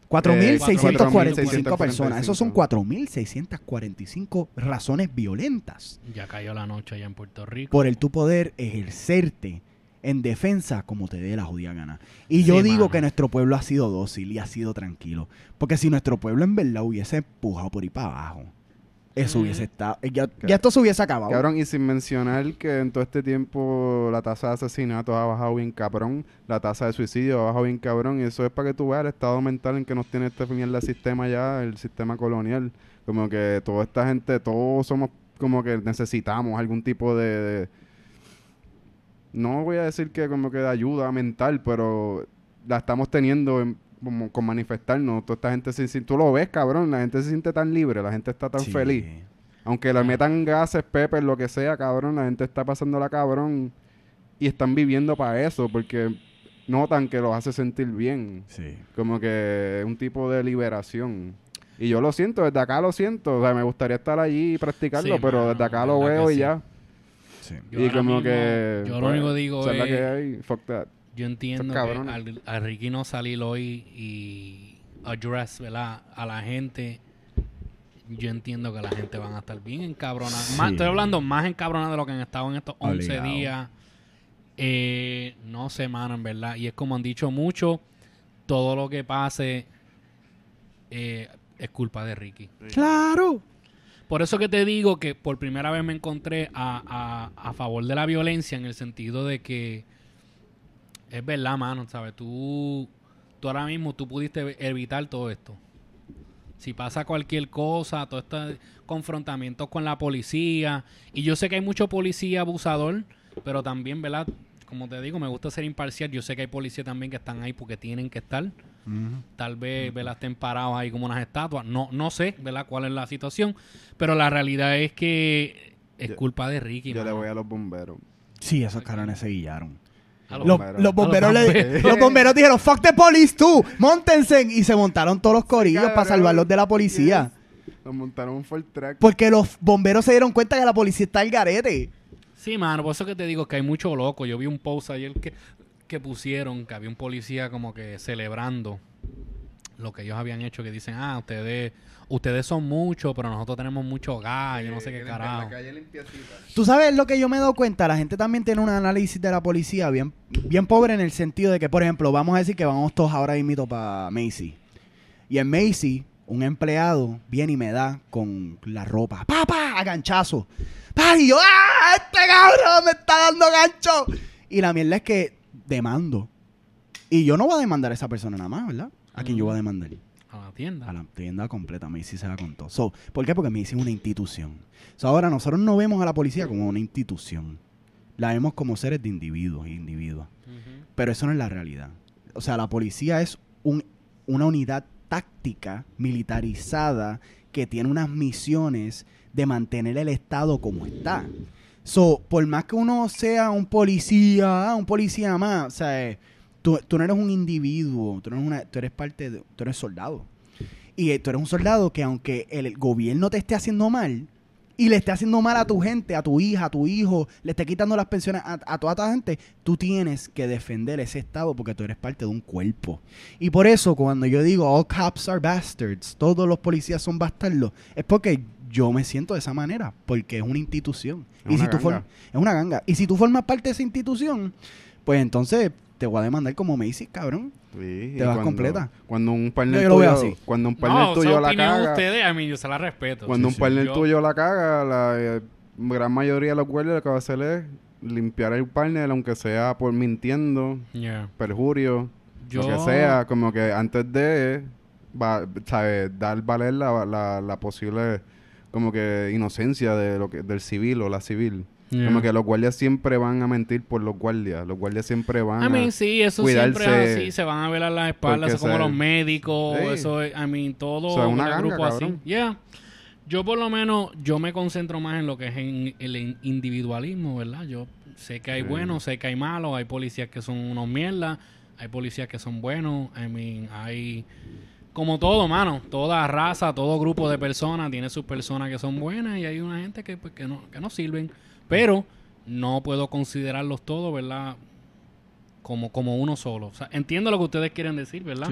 4.645 4.645 personas. Esos son 4.645 razones violentas Ya cayó la noche allá en Puerto Rico. por el tu poder ejercerte en defensa como te dé la jodida gana. Y yo Sí, digo mano. que nuestro pueblo ha sido dócil y ha sido tranquilo. Porque si nuestro pueblo en verdad hubiese empujado por ahí para abajo, eso hubiese estado... Ya, ya esto se hubiese acabado. Cabrón, y sin mencionar que en todo este tiempo la tasa de asesinatos ha bajado bien cabrón, la tasa de suicidio ha bajado bien cabrón, y eso es para que tú veas el estado mental en que nos tiene este mierda sistema ya, el sistema colonial. Como que toda esta gente, todos somos como que necesitamos algún tipo de... de- no voy a decir que como que de ayuda mental, pero la estamos teniendo en- como con manifestarnos. Toda esta gente, se, si tú lo ves, cabrón, la gente se siente tan libre, la gente está tan Sí. feliz. Aunque le metan gases, pepes, lo que sea, cabrón, la gente está pasándola cabrón y están viviendo para eso porque notan que los hace sentir bien. Sí. Como que es un tipo de liberación. Y yo lo siento, desde acá lo siento. O sea, me gustaría estar allí y practicarlo, Sí, pero mano, desde acá lo veo y sí. ya. Sí. Yo y como mismo- que. yo lo pues, único digo es- que hay, fuck that. Yo entiendo que al, a Ricky no salir hoy y address, ¿verdad? A la gente, yo entiendo que la gente van a estar bien encabronada. Sí. Más- estoy hablando más encabronada de lo que han estado en estos 11 Obligado. días. Eh, no sé, mano, en verdad. Y es como han dicho mucho, todo lo que pase eh, es culpa de Ricky. Claro. Por eso que te digo que por primera vez me encontré a, a, a favor de la violencia en el sentido de que es verdad, mano, ¿sabes? Tú, tú ahora mismo tú pudiste evitar todo esto. Si pasa cualquier cosa, todo este confrontamientos con la policía. Y yo sé que hay mucho policía abusador, pero también, ¿verdad? Como te digo, me gusta ser imparcial. Yo sé que hay policías también que están ahí porque tienen que estar. Tal vez, ¿verdad? Estén parados ahí como unas estatuas. No, no sé, ¿verdad? Cuál es la situación. Pero la realidad es que es Yo- culpa de Ricky. Yo le voy a los bomberos. Sí, esos cabrones se guillaron. A Los, bomberos. los bomberos los le- bomberos. los bomberos dijeron, fuck the police tú, montense. Y se montaron todos los corillos para salvarlos de la policía. Nos montaron un Track. Porque los bomberos se dieron cuenta que la policía está al garete. Sí, mano, por eso que te digo que hay mucho loco. Yo vi un post ayer que, que pusieron que había un policía como que celebrando lo que ellos habían hecho, que dicen, ah, ustedes ustedes son muchos, pero nosotros tenemos mucho gas, yo no sé qué carajo. La calle limpiecita. Tú sabes lo que yo me he dado cuenta, la gente también tiene un análisis de la policía bien, bien pobre en el sentido de que, por ejemplo, vamos a decir que vamos todos ahora mismo para Macy. Y en Macy, un empleado viene y me da con la ropa, ¡papá! A ganchazo. ¡Pa! Y yo, ¡ah! ¡Este cabrón me está dando gancho! Y la mierda es que demando. Y yo no voy a demandar a esa persona nada más, ¿verdad? ¿A quién yo voy a demandar? A la tienda. a la tienda completa. Macy se la contó. So, ¿Por qué? Porque Macy es una institución. So, ahora nosotros no vemos a la policía como una institución. La vemos como seres de individuos y individuos. Pero eso no es la realidad. O sea, la policía es un- una unidad táctica militarizada que tiene unas misiones de mantener el Estado como está. So, por más que uno sea un policía, ah, un policía más, o sea, eh, tú, no eres un individuo, tú, no eres una- tú eres parte de, tú eres soldado. Y eh, tú eres un soldado que aunque el gobierno te esté haciendo mal y le esté haciendo mal a tu gente, a tu hija, a tu hijo, le esté quitando las pensiones a, a toda esta gente, tú tienes que defender ese estado porque tú eres parte de un cuerpo. Y por eso cuando yo digo all cops are bastards, todos los policías son bastardos, es porque yo me siento de esa manera, porque es una institución. Es y una si tú ganga. form- es una ganga. Y si tú formas parte de esa institución, pues entonces te voy a demandar como Macy, cabrón. Sí, Te vas cuando- completa. Cuando un Yo partner lo veo tuyo, así. cuando un partner No, tuyo esa la opinión de caga, ustedes, a mí yo se la respeto. cuando Sí, un sí. partner Yo- tuyo la caga, la eh, gran mayoría de los guardias lo que va a hacer es limpiar el partner, aunque sea por mintiendo, Yeah. perjurio, lo Yo- que sea, como que antes de va, dar valer la, la, la posible como que inocencia de lo que del civil o la civil. Yeah. Como que los guardias siempre van a mentir por los guardias. Los guardias siempre van I a... mean, sí, eso cuidarse siempre es así, se van a velar las espaldas, eso como los médicos, Sí. eso es, I mean, todo O sea, una el ganga, grupo así. Yeah. Yo por lo menos, yo me concentro más en lo que es en el in- individualismo, ¿verdad? Yo sé que hay Sí. buenos, sé que hay malos, hay policías que son unos mierdas, hay policías que son buenos, I mean, hay... Como todo, mano, toda raza, todo grupo de personas tiene sus personas que son buenas y hay una gente que, pues, que, no, que no sirven. Pero no puedo considerarlos todos, ¿verdad? Como, como uno solo. O sea, entiendo lo que ustedes quieren decir, ¿verdad?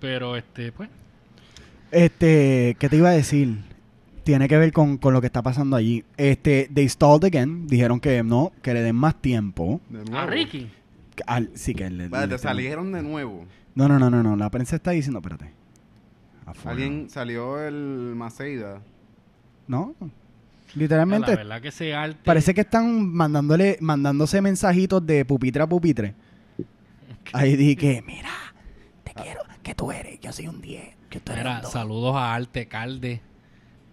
Pero, este, pues... Este, ¿qué te iba a decir? Tiene que ver con, con lo que está pasando allí. Este, they stalled again. Dijeron que no, que le den más tiempo. De A. Ricky. Al- sí, que le, Vale, le- te salieron de nuevo. No, no, no, no, no. La prensa está diciendo, espérate. Afuera. Alguien salió el Maceida. No. La Literalmente. verdad que ese arte... Parece que están mandándole, mandándose mensajitos de pupitre a pupitre. Ahí dije, mira, te quiero, que tú eres, yo soy un 10, que tú eres Mira, un dos". saludos a Arte Calde.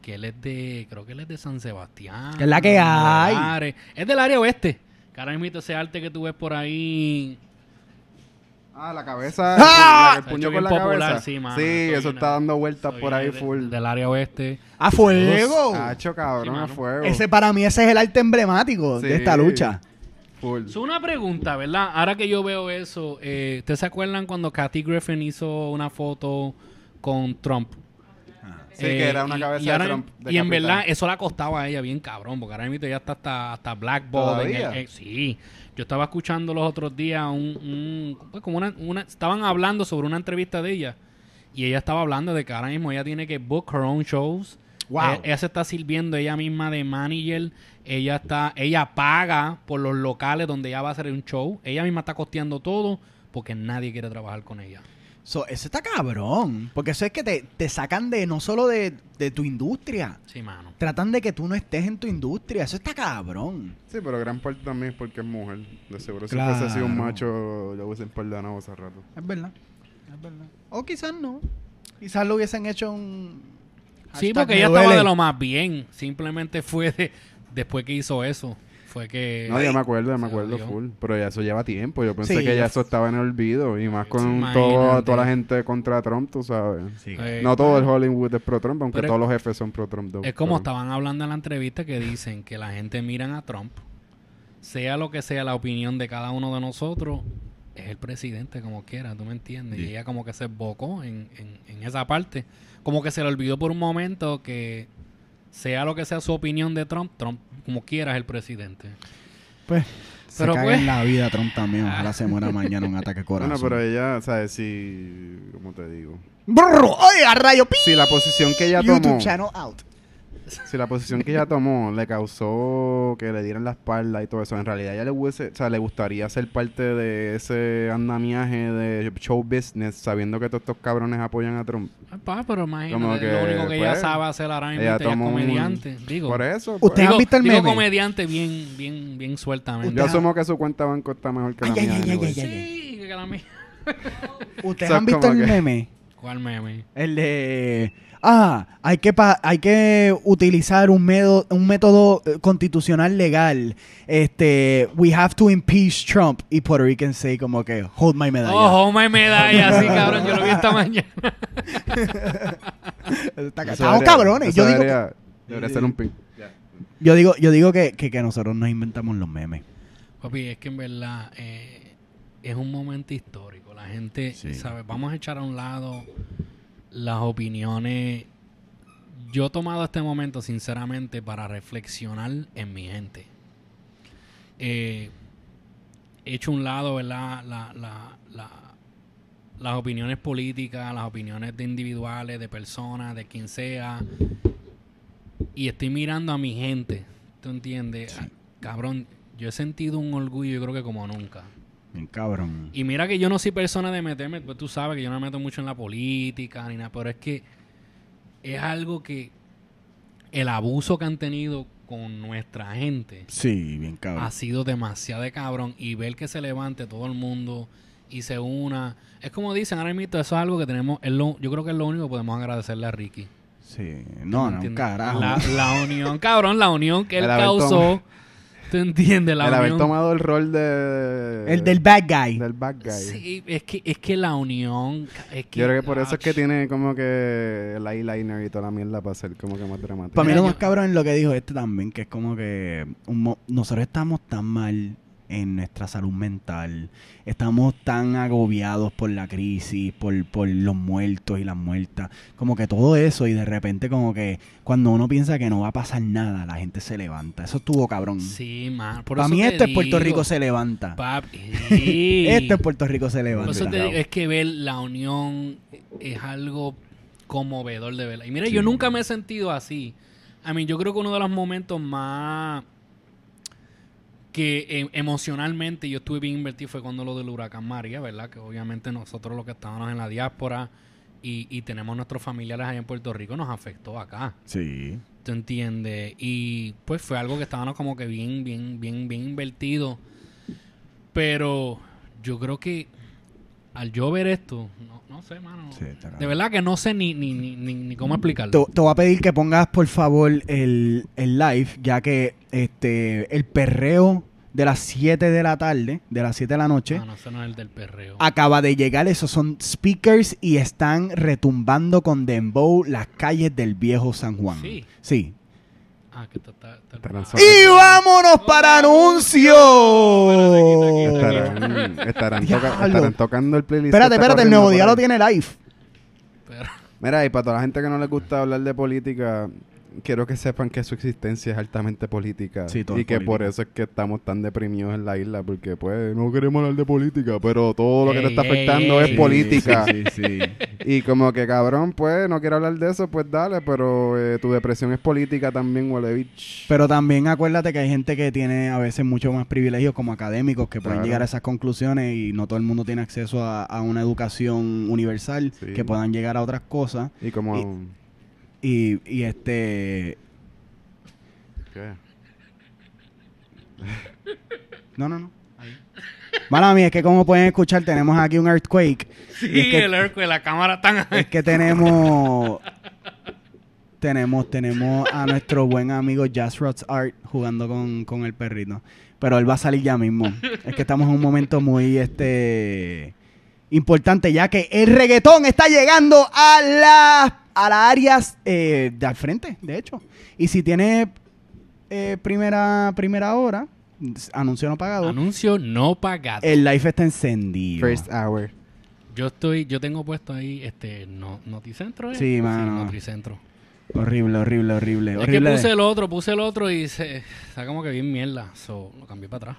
Que él es de... Creo que él es de San Sebastián. Que es la que hay. Es del área oeste. Que ahora mismo ese arte que tú ves por ahí... Ah, la cabeza. ¡Ah! la- el puño con la popular, cabeza. sí, mano. Sí, Eso está dando vueltas por ahí de- full. Del área oeste. ¡A fuego! Hacho, cabrón, Sí, a fuego. Ese para mí ese es el arte emblemático Sí. de esta lucha. Full. Es una pregunta, ¿verdad? Ahora que yo veo eso, eh, ¿ustedes se acuerdan cuando Kathy Griffin hizo una foto con Trump? Sí, que era una cabeza y de ahora- Trump, de y en verdad, eso la costaba a ella bien cabrón, porque ahora mismo ya está hasta, hasta Blackball. en el- ¿Todavía? eh, sí. Yo estaba escuchando los otros días un, un- pues como una, una- estaban hablando sobre una entrevista de ella y ella estaba hablando de que ahora mismo ella tiene que book her own shows. Wow. Ella, ella se está sirviendo ella misma de manager. Ella está, ella paga por los locales donde ella va a hacer un show. Ella misma está costeando todo porque nadie quiere trabajar con ella. So, eso está cabrón. Porque eso es que te, te sacan de no solo de, de tu industria. Sí, mano. Tratan de que tú no estés en tu industria. Eso está cabrón. Sí, pero gran parte también es porque es mujer. De seguro si Claro. fuese sido un macho, lo hubiesen perdonado hace rato. Es verdad. Es verdad. O quizás no. Quizás lo hubiesen hecho un. Sí, porque ella estaba de lo más bien. Simplemente fue de- después que hizo eso. Fue que. No, yo me acuerdo, yo me acuerdo full. Pero ya eso lleva tiempo. Yo pensé Sí, que ya ya eso estaba en el olvido. Y más con todo, toda la gente contra Trump, tú sabes. Sí. Eh, No todo el Hollywood es pro Trump, aunque todos los jefes son pro Trump. Es como pero- estaban hablando en la entrevista que dicen que la gente miran a Trump sea lo que sea la opinión de cada uno de nosotros, es el presidente como quiera, ¿tú me entiendes? Sí. Y ella como que se embocó en, en- en esa parte. Como que se le olvidó por un momento que sea lo que sea su opinión de Trump, Trump como quiera es el presidente. Pues, se Pero caga pues- en la vida Trump también. Ojalá se muera mañana un ataque corazón. Bueno, pero ella, ¿sabes? Si... ¿Cómo te digo? Brr, ¡Oye, a rayo! pi! Si la posición que ella YouTube tomó... channel out. Si la posición que ella tomó le causó que le dieran la espalda y todo eso, en realidad ella le hubiese, o sea, le gustaría ser parte de ese andamiaje de show business sabiendo que todos estos cabrones apoyan a Trump. Ay, pa, pero imagínate, Como que, lo único que ella pues, sabe hacer ahora mismo ella ella es un- comediante. Digo, Por eso. pues. ¿Ustedes digo, han visto el digo meme? comediante bien, bien, bien sueltamente. Yo asumo que su cuenta banco está mejor que la Ay, mía. ay, ay, anyway. ay, ay. Sí, que la mía. ¿Ustedes So, han visto el que- meme? ¿Cuál meme? El de... Ah, hay que, pa- hay que utilizar un, medo- un método eh, constitucional legal. Este, we have to impeach Trump. Y Puerto Rican say como que, hold my medalla. Ojo, me medalla, sí, cabrón. Yo lo vi esta mañana. Estamos debería- cabrones. Yo digo, debería, debería ser un pin. yo digo, yo digo que, que, que nosotros nos inventamos los memes. Papi, es que en verdad eh, es un momento histórico. La gente, Sí. ¿sabes? Vamos a echar a un lado las opiniones. Yo he tomado este momento, sinceramente, para reflexionar en mi gente. Eh, he hecho un lado, ¿verdad? La, la- la- las opiniones políticas, las opiniones de individuales, de personas, de quien sea. Y estoy mirando a mi gente. ¿Tú entiendes? Cabrón, yo he sentido un orgullo, yo creo que como nunca. Bien cabrón. Y mira que yo no soy persona de meterme, pues tú sabes que yo no me meto mucho en la política ni nada, pero es que es algo que el abuso que han tenido con nuestra gente Sí, bien cabrón. ha sido demasiado de cabrón y ver que se levante todo el mundo y se una. Es como dicen ahora mismo, eso es algo que tenemos, es lo- yo creo que es lo único que podemos agradecerle a Ricky. Sí. No, no, carajo. La, la unión, cabrón, la unión que él causó. ¿Tú entiendes? La el haber tomado el rol de... El del bad guy. Del bad guy. Sí, es que, es que la unión. Es que, Yo creo que por eso es que tiene como que el eyeliner y toda la mierda para ser como que más dramático. Para mí lo más cabrón es lo que dijo este también, que es como que un mo- nosotros estamos tan mal en nuestra salud mental, estamos tan agobiados por la crisis, por, por los muertos y las muertas, como que todo eso y de repente como que cuando uno piensa que no va a pasar nada, la gente se levanta. Eso estuvo cabrón. Sí, man. Por Para mí esto es Puerto Rico se levanta. Papi. Esto es Puerto Rico se Por levanta. eso te digo, es que ver la unión es algo conmovedor de verla. Y mira, Sí. yo nunca me he sentido así. A mí, yo creo que uno de los momentos más que eh, emocionalmente yo estuve bien invertido fue cuando lo del huracán María, ¿verdad? Que obviamente nosotros los que estábamos en la diáspora y, y tenemos nuestros familiares allá en Puerto Rico nos afectó acá. Sí. ¿Tú entiendes? Y pues fue algo que estábamos como que bien, bien, bien, bien invertido. Pero yo creo que al yo ver esto, no, no sé, mano. Sí, está cabrón. de verdad que no sé ni, ni, ni, ni, ni cómo explicarlo. Te, te voy a pedir que pongas por favor el, el live, ya que este el perreo de las 7 de la tarde, de las 7 de la noche, Ah, no, ese no es el del perreo. acaba de llegar. Esos son speakers y están retumbando con dembow las calles del viejo San Juan. Sí. Sí. Ah, que está, está, está- Estarán sobre- Y vámonos para anuncio. Estarán, estarán, toca- Diablo. estarán tocando el playlist. Espérate, que está espérate, el corriendo nuevo por día lo ahí. tiene live. Mira, y para toda la gente que no le gusta hablar de política, quiero que sepan que su existencia es altamente política. Sí, todo y es que por eso es que estamos tan deprimidos en la isla, porque pues no queremos hablar de política, pero todo lo que te está afectando ey. es política. Sí, sí, sí. Y como que cabrón, pues no quiero hablar de eso, pues dale, pero eh, tu depresión es política también, huele bitch. Pero también acuérdate que hay gente que tiene a veces mucho más privilegios como académicos que pueden Claro. llegar a esas conclusiones y no todo el mundo tiene acceso a, a una educación universal Sí. que puedan llegar a otras cosas Y como... y, y este ¿qué? no no no Mala mía, es que como pueden escuchar tenemos aquí un earthquake. Sí, Y es que- el earthquake, la cámara tan... es que tenemos tenemos tenemos a nuestro buen amigo Jazz Rods Art jugando con, con el perrito. Pero él va a salir ya mismo. Es que estamos en un momento muy este importante ya que el reggaetón está llegando a las a las áreas eh, de al frente de hecho y si tiene eh, primera primera hora Anuncio no pagado. Anuncio no pagado. El live está encendido. First hour. Yo estoy, yo tengo puesto ahí este no, Noticentro, ¿eh? Sí, mano. Noticentro. Horrible, horrible, horrible. Es que puse el otro, puse el otro y se está como que bien mierda. So, lo cambié para atrás.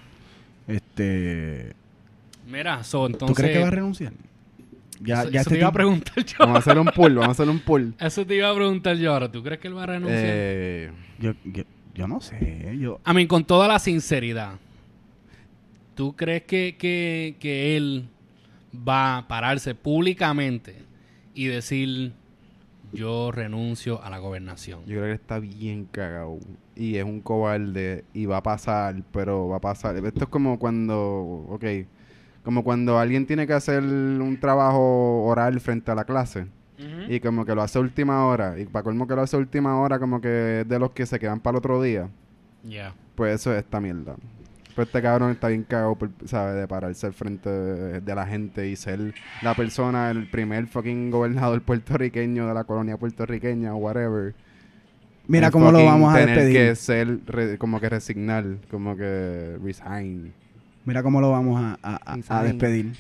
Este, Mira, so, entonces. ¿Tú crees que va a renunciar? Ya, eso, ya eso este te iba a preguntar yo. Vamos a hacer un pool, vamos a hacer un pool. Eso te iba a preguntar yo ahora. ¿Tú crees que él va a renunciar? Eh, yo, yo, yo no sé. Yo, A mí, con toda la sinceridad, ¿tú crees que, que, que él va a pararse públicamente y decir yo renuncio a la gobernación? yo creo que está bien cagado. Y es un cobarde. Y va a pasar, pero va a pasar. Esto es como cuando, ok, como cuando alguien tiene que hacer un trabajo oral frente a la clase. Y como que lo hace a última hora. Y para colmo que lo hace a última hora, como que es de los que se quedan para el otro día. Ya. Pues eso es esta mierda. Pues este cabrón está bien cagado, ¿sabes? De pararse al frente de, de la gente y ser la persona, el primer fucking gobernador puertorriqueño de la colonia puertorriqueña o whatever. mira cómo lo vamos a tener despedir. que ser, re- como que resignar, como que resign. Mira cómo lo vamos a, a- a- a despedir.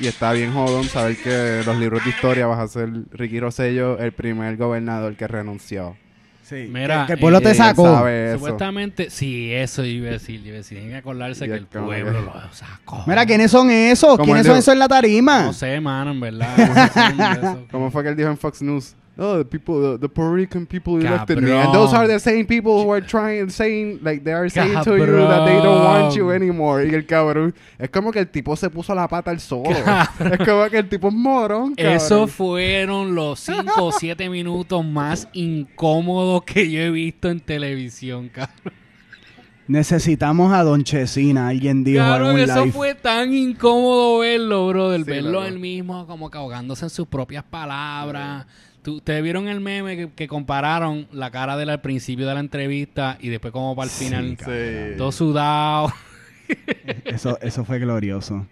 Y está bien jodón saber que los libros de historia vas a ser Ricky Rosello, el primer gobernador que renunció. Sí. Mira, que, que el pueblo eh, te él sacó. eso. Supuestamente, sí, eso iba a decir. Iba a decir, tienen que acordarse Y que el pueblo que- lo sacó. Mira, ¿quiénes son esos? ¿Quiénes son esos en la tarima? No sé, mano, en verdad. no sé. ¿Cómo fue que él dijo en Fox News? Oh, the people, the, the Puerto Rican people elected me. And those are the same people who are trying, saying, like, they are saying to you that they don't want you anymore. Y el cabrón, es como que el tipo se puso la pata al solo. es como que el tipo es morón, cabrón. Esos fueron los 5 o 7 minutos más incómodos que yo he visto en televisión, cabrón. Necesitamos a Don Chesina, alguien dijo en un eso live. fue tan incómodo verlo, brother. Sí, verlo loco. él mismo como que ahogándose en sus propias palabras. Ustedes vieron el meme que, que compararon la cara de él al principio de la entrevista y después como para el final. Sí. Todo sudado. Eso, eso fue glorioso.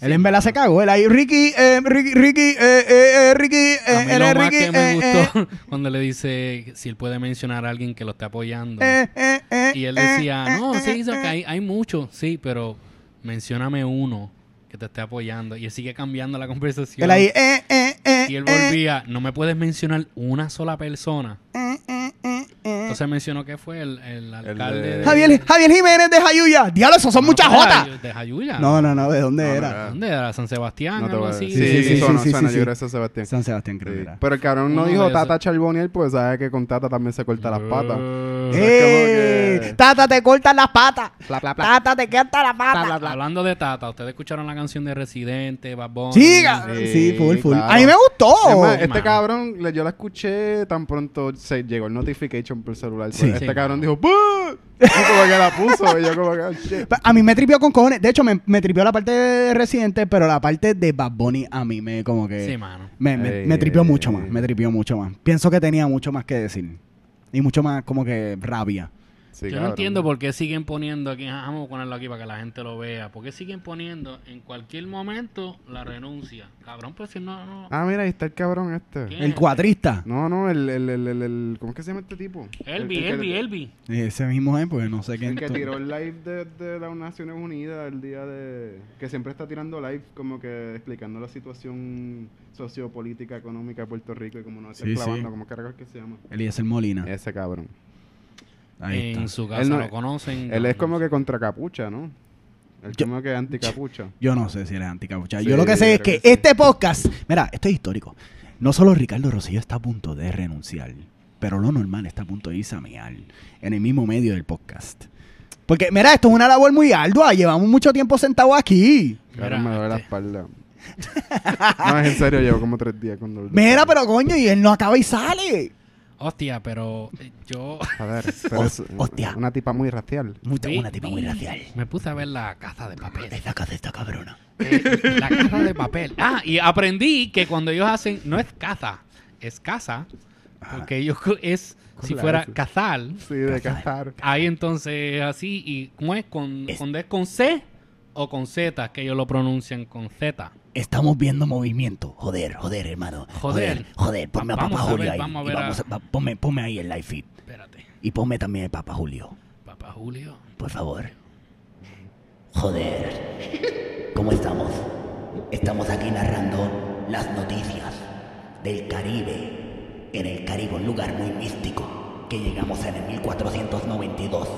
Él en verdad se cagó. Él ahí, Ricky, eh, Ricky, Ricky, eh, eh, eh, Ricky, eh, A mí él lo es más Ricky, que me eh, eh, gustó cuando le dice si él puede mencionar a alguien que lo esté apoyando. eh, eh, eh, Y él decía, eh, no, sí, eh, hay, hay muchos, sí, pero mencióname uno que te esté apoyando. Y él sigue cambiando la conversación. Él ahí, eh, eh, eh, y él eh, volvía, no me puedes mencionar una sola persona. eh, eh, eh, eh. Entonces mencionó que fue el, el alcalde de- Javier, Javier Jiménez de Jayuya. Diablo, esos son No, muchas de jotas. De Jayuya. No, no, no, ¿de dónde No, era? no, ¿Dónde era? San Sebastián, No algo así. Sí, Sí, sí, sí, sí, suena, sí, suena, sí, yo sí. creo que es Sebastián. San Sebastián, creo Sí. que era. Pero el cabrón no dijo de. Tata Charboniel, pues sabe que con Tata también se corta las patas. Eh, ¡Eh! que- Tata, te cortan las patas. Bla, bla, bla. Tata, te cortan las patas. Hablando de Tata, ¿ustedes escucharon la canción de Residente, Bad Bunny? Sí, Sí, full, full. claro. A mí me gustó. Es más, este cabrón, yo la escuché tan pronto se llegó el notification por celular. Sí. Este Sí, cabrón dijo, ¡Buh! Y como que la puso. Y yo como que, "Oh, shit". A mí me tripió con cojones. De hecho, me, me tripió la parte de Residente, pero la parte de Bad Bunny a mí me como que... Sí, mano. me, me, Ey, me tripió ey, mucho ey. más. Me tripió mucho más. Pienso que tenía mucho más que decir. Y mucho más como que rabia. Sí, Yo no entiendo por qué siguen poniendo aquí, ah, vamos a ponerlo aquí para que la gente lo vea. ¿Por qué siguen poniendo en cualquier momento la renuncia? Cabrón, pues si no, no. Ah, mira, ahí está el cabrón este. ¿Quién? El cuatrista. No, no, el, el, el, el, el- ¿Cómo es que se llama este tipo? Elvi, El- el Elvi, que- Elvi. Ese mismo es, porque no sé quién. El que tiró el live de, de las Naciones Unidas el día de... Que siempre está tirando live como que explicando la situación sociopolítica, económica de Puerto Rico y como no está Sí, clavando, sí. como carajo es que se llama. Eliezer Molina. Ese cabrón. Ahí en está. su casa Él no- lo conocen. Él es como que contra capucha, ¿no? Él Yo- como que anti capucha. Yo no sé si eres anticapucha. Sí, yo lo que sé es que, sí. este podcast, mira, esto es histórico. No solo Ricardo Rosillo está a punto de renunciar, pero lo normal está a punto de irse a mear en el mismo medio del podcast. Porque, mira, esto es una labor muy ardua. Llevamos mucho tiempo sentados aquí. Claro, me duele la este- espalda. no, es en serio, llevo como tres días con dolor Mira, pero coño, y él no acaba y sale. Hostia, pero eh, yo A ver, pero es Hostia. una tipa muy racial. Mucha- una tipa muy racial. Me puse a ver la caza de papel. Esta casa esta cabrona. Eh, la caza de papel. Ah, y aprendí que cuando ellos hacen, no es caza, es casa. Porque ellos es, si ¿Cuál fuera es? cazar, Sí, de cazar. ahí entonces así, y ¿cómo es? Con, Es- con, D con C o con Z, que ellos lo pronuncian con Z. Estamos viendo movimiento. Joder, joder, hermano. Joder. Joder, ponme a Vamos Papa a ver, Julio ahí. vamos a Y ver a- vamos a- va- ponme, ponme ahí el live feed. Espérate. Y ponme también el Papa Julio. Pa- Papá Julio. Por favor. Joder. ¿Cómo estamos? Estamos aquí narrando las noticias del Caribe. En el Caribe, un lugar muy místico. Que llegamos en el 1492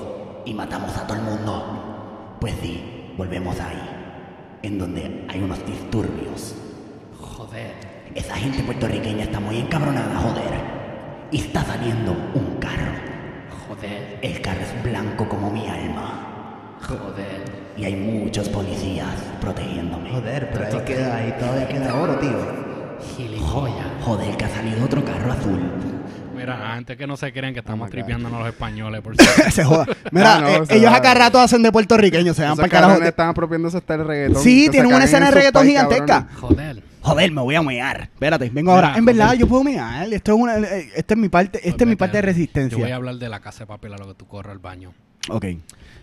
y matamos a todo el mundo. Pues sí, volvemos ahí. En donde hay unos disturbios. Joder. Esa gente puertorriqueña está muy encabronada, joder. Y está saliendo un carro. Joder. El carro es blanco como mi alma. Joder. Y hay muchos policías protegiéndome. Joder, pero ahí queda, ahí todavía queda oro, tío. Gilipollas. Joder, que ha salido otro carro azul. Mira, gente que no se creen que estamos Oh tripeándonos los españoles. Por cierto. se joda. Mira, Ah, no, eh, ellos acá rato hacen de puertorriqueños, se van Esos para el carajo. cabrones están apropiándose hasta el reggaetón. Sí, que tienen una escena de en reggaetón país, gigantesca. cabrones. Joder. Joder, me voy a mear. Espérate, vengo Mira, ahora. En verdad, joder. yo puedo mear. Esto es una, eh, esta es mi parte, esta Pues es mi parte de Yo voy a resistencia. hablar de la casa de papel a lo que tú corres al baño. Ok.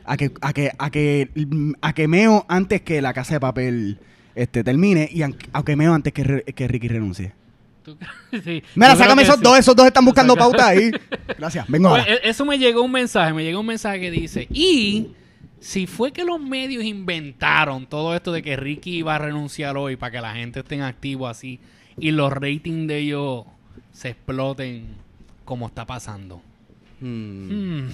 A que, a que, a que, mm, a que meo antes que la casa de papel este, termine y a, a que meo antes que, re- que Ricky renuncie. ¿Tú- sí, Mira, yo sácame esos sí. dos, esos dos están buscando Saca- pauta ahí. Gracias, vengo Pues, ahora. e- eso me llegó un mensaje, me llegó un mensaje que dice, y si fue que los medios inventaron todo esto de que Ricky iba a renunciar hoy para que la gente esté en activo así y los ratings de ellos se exploten como está pasando. Hmm. Mm.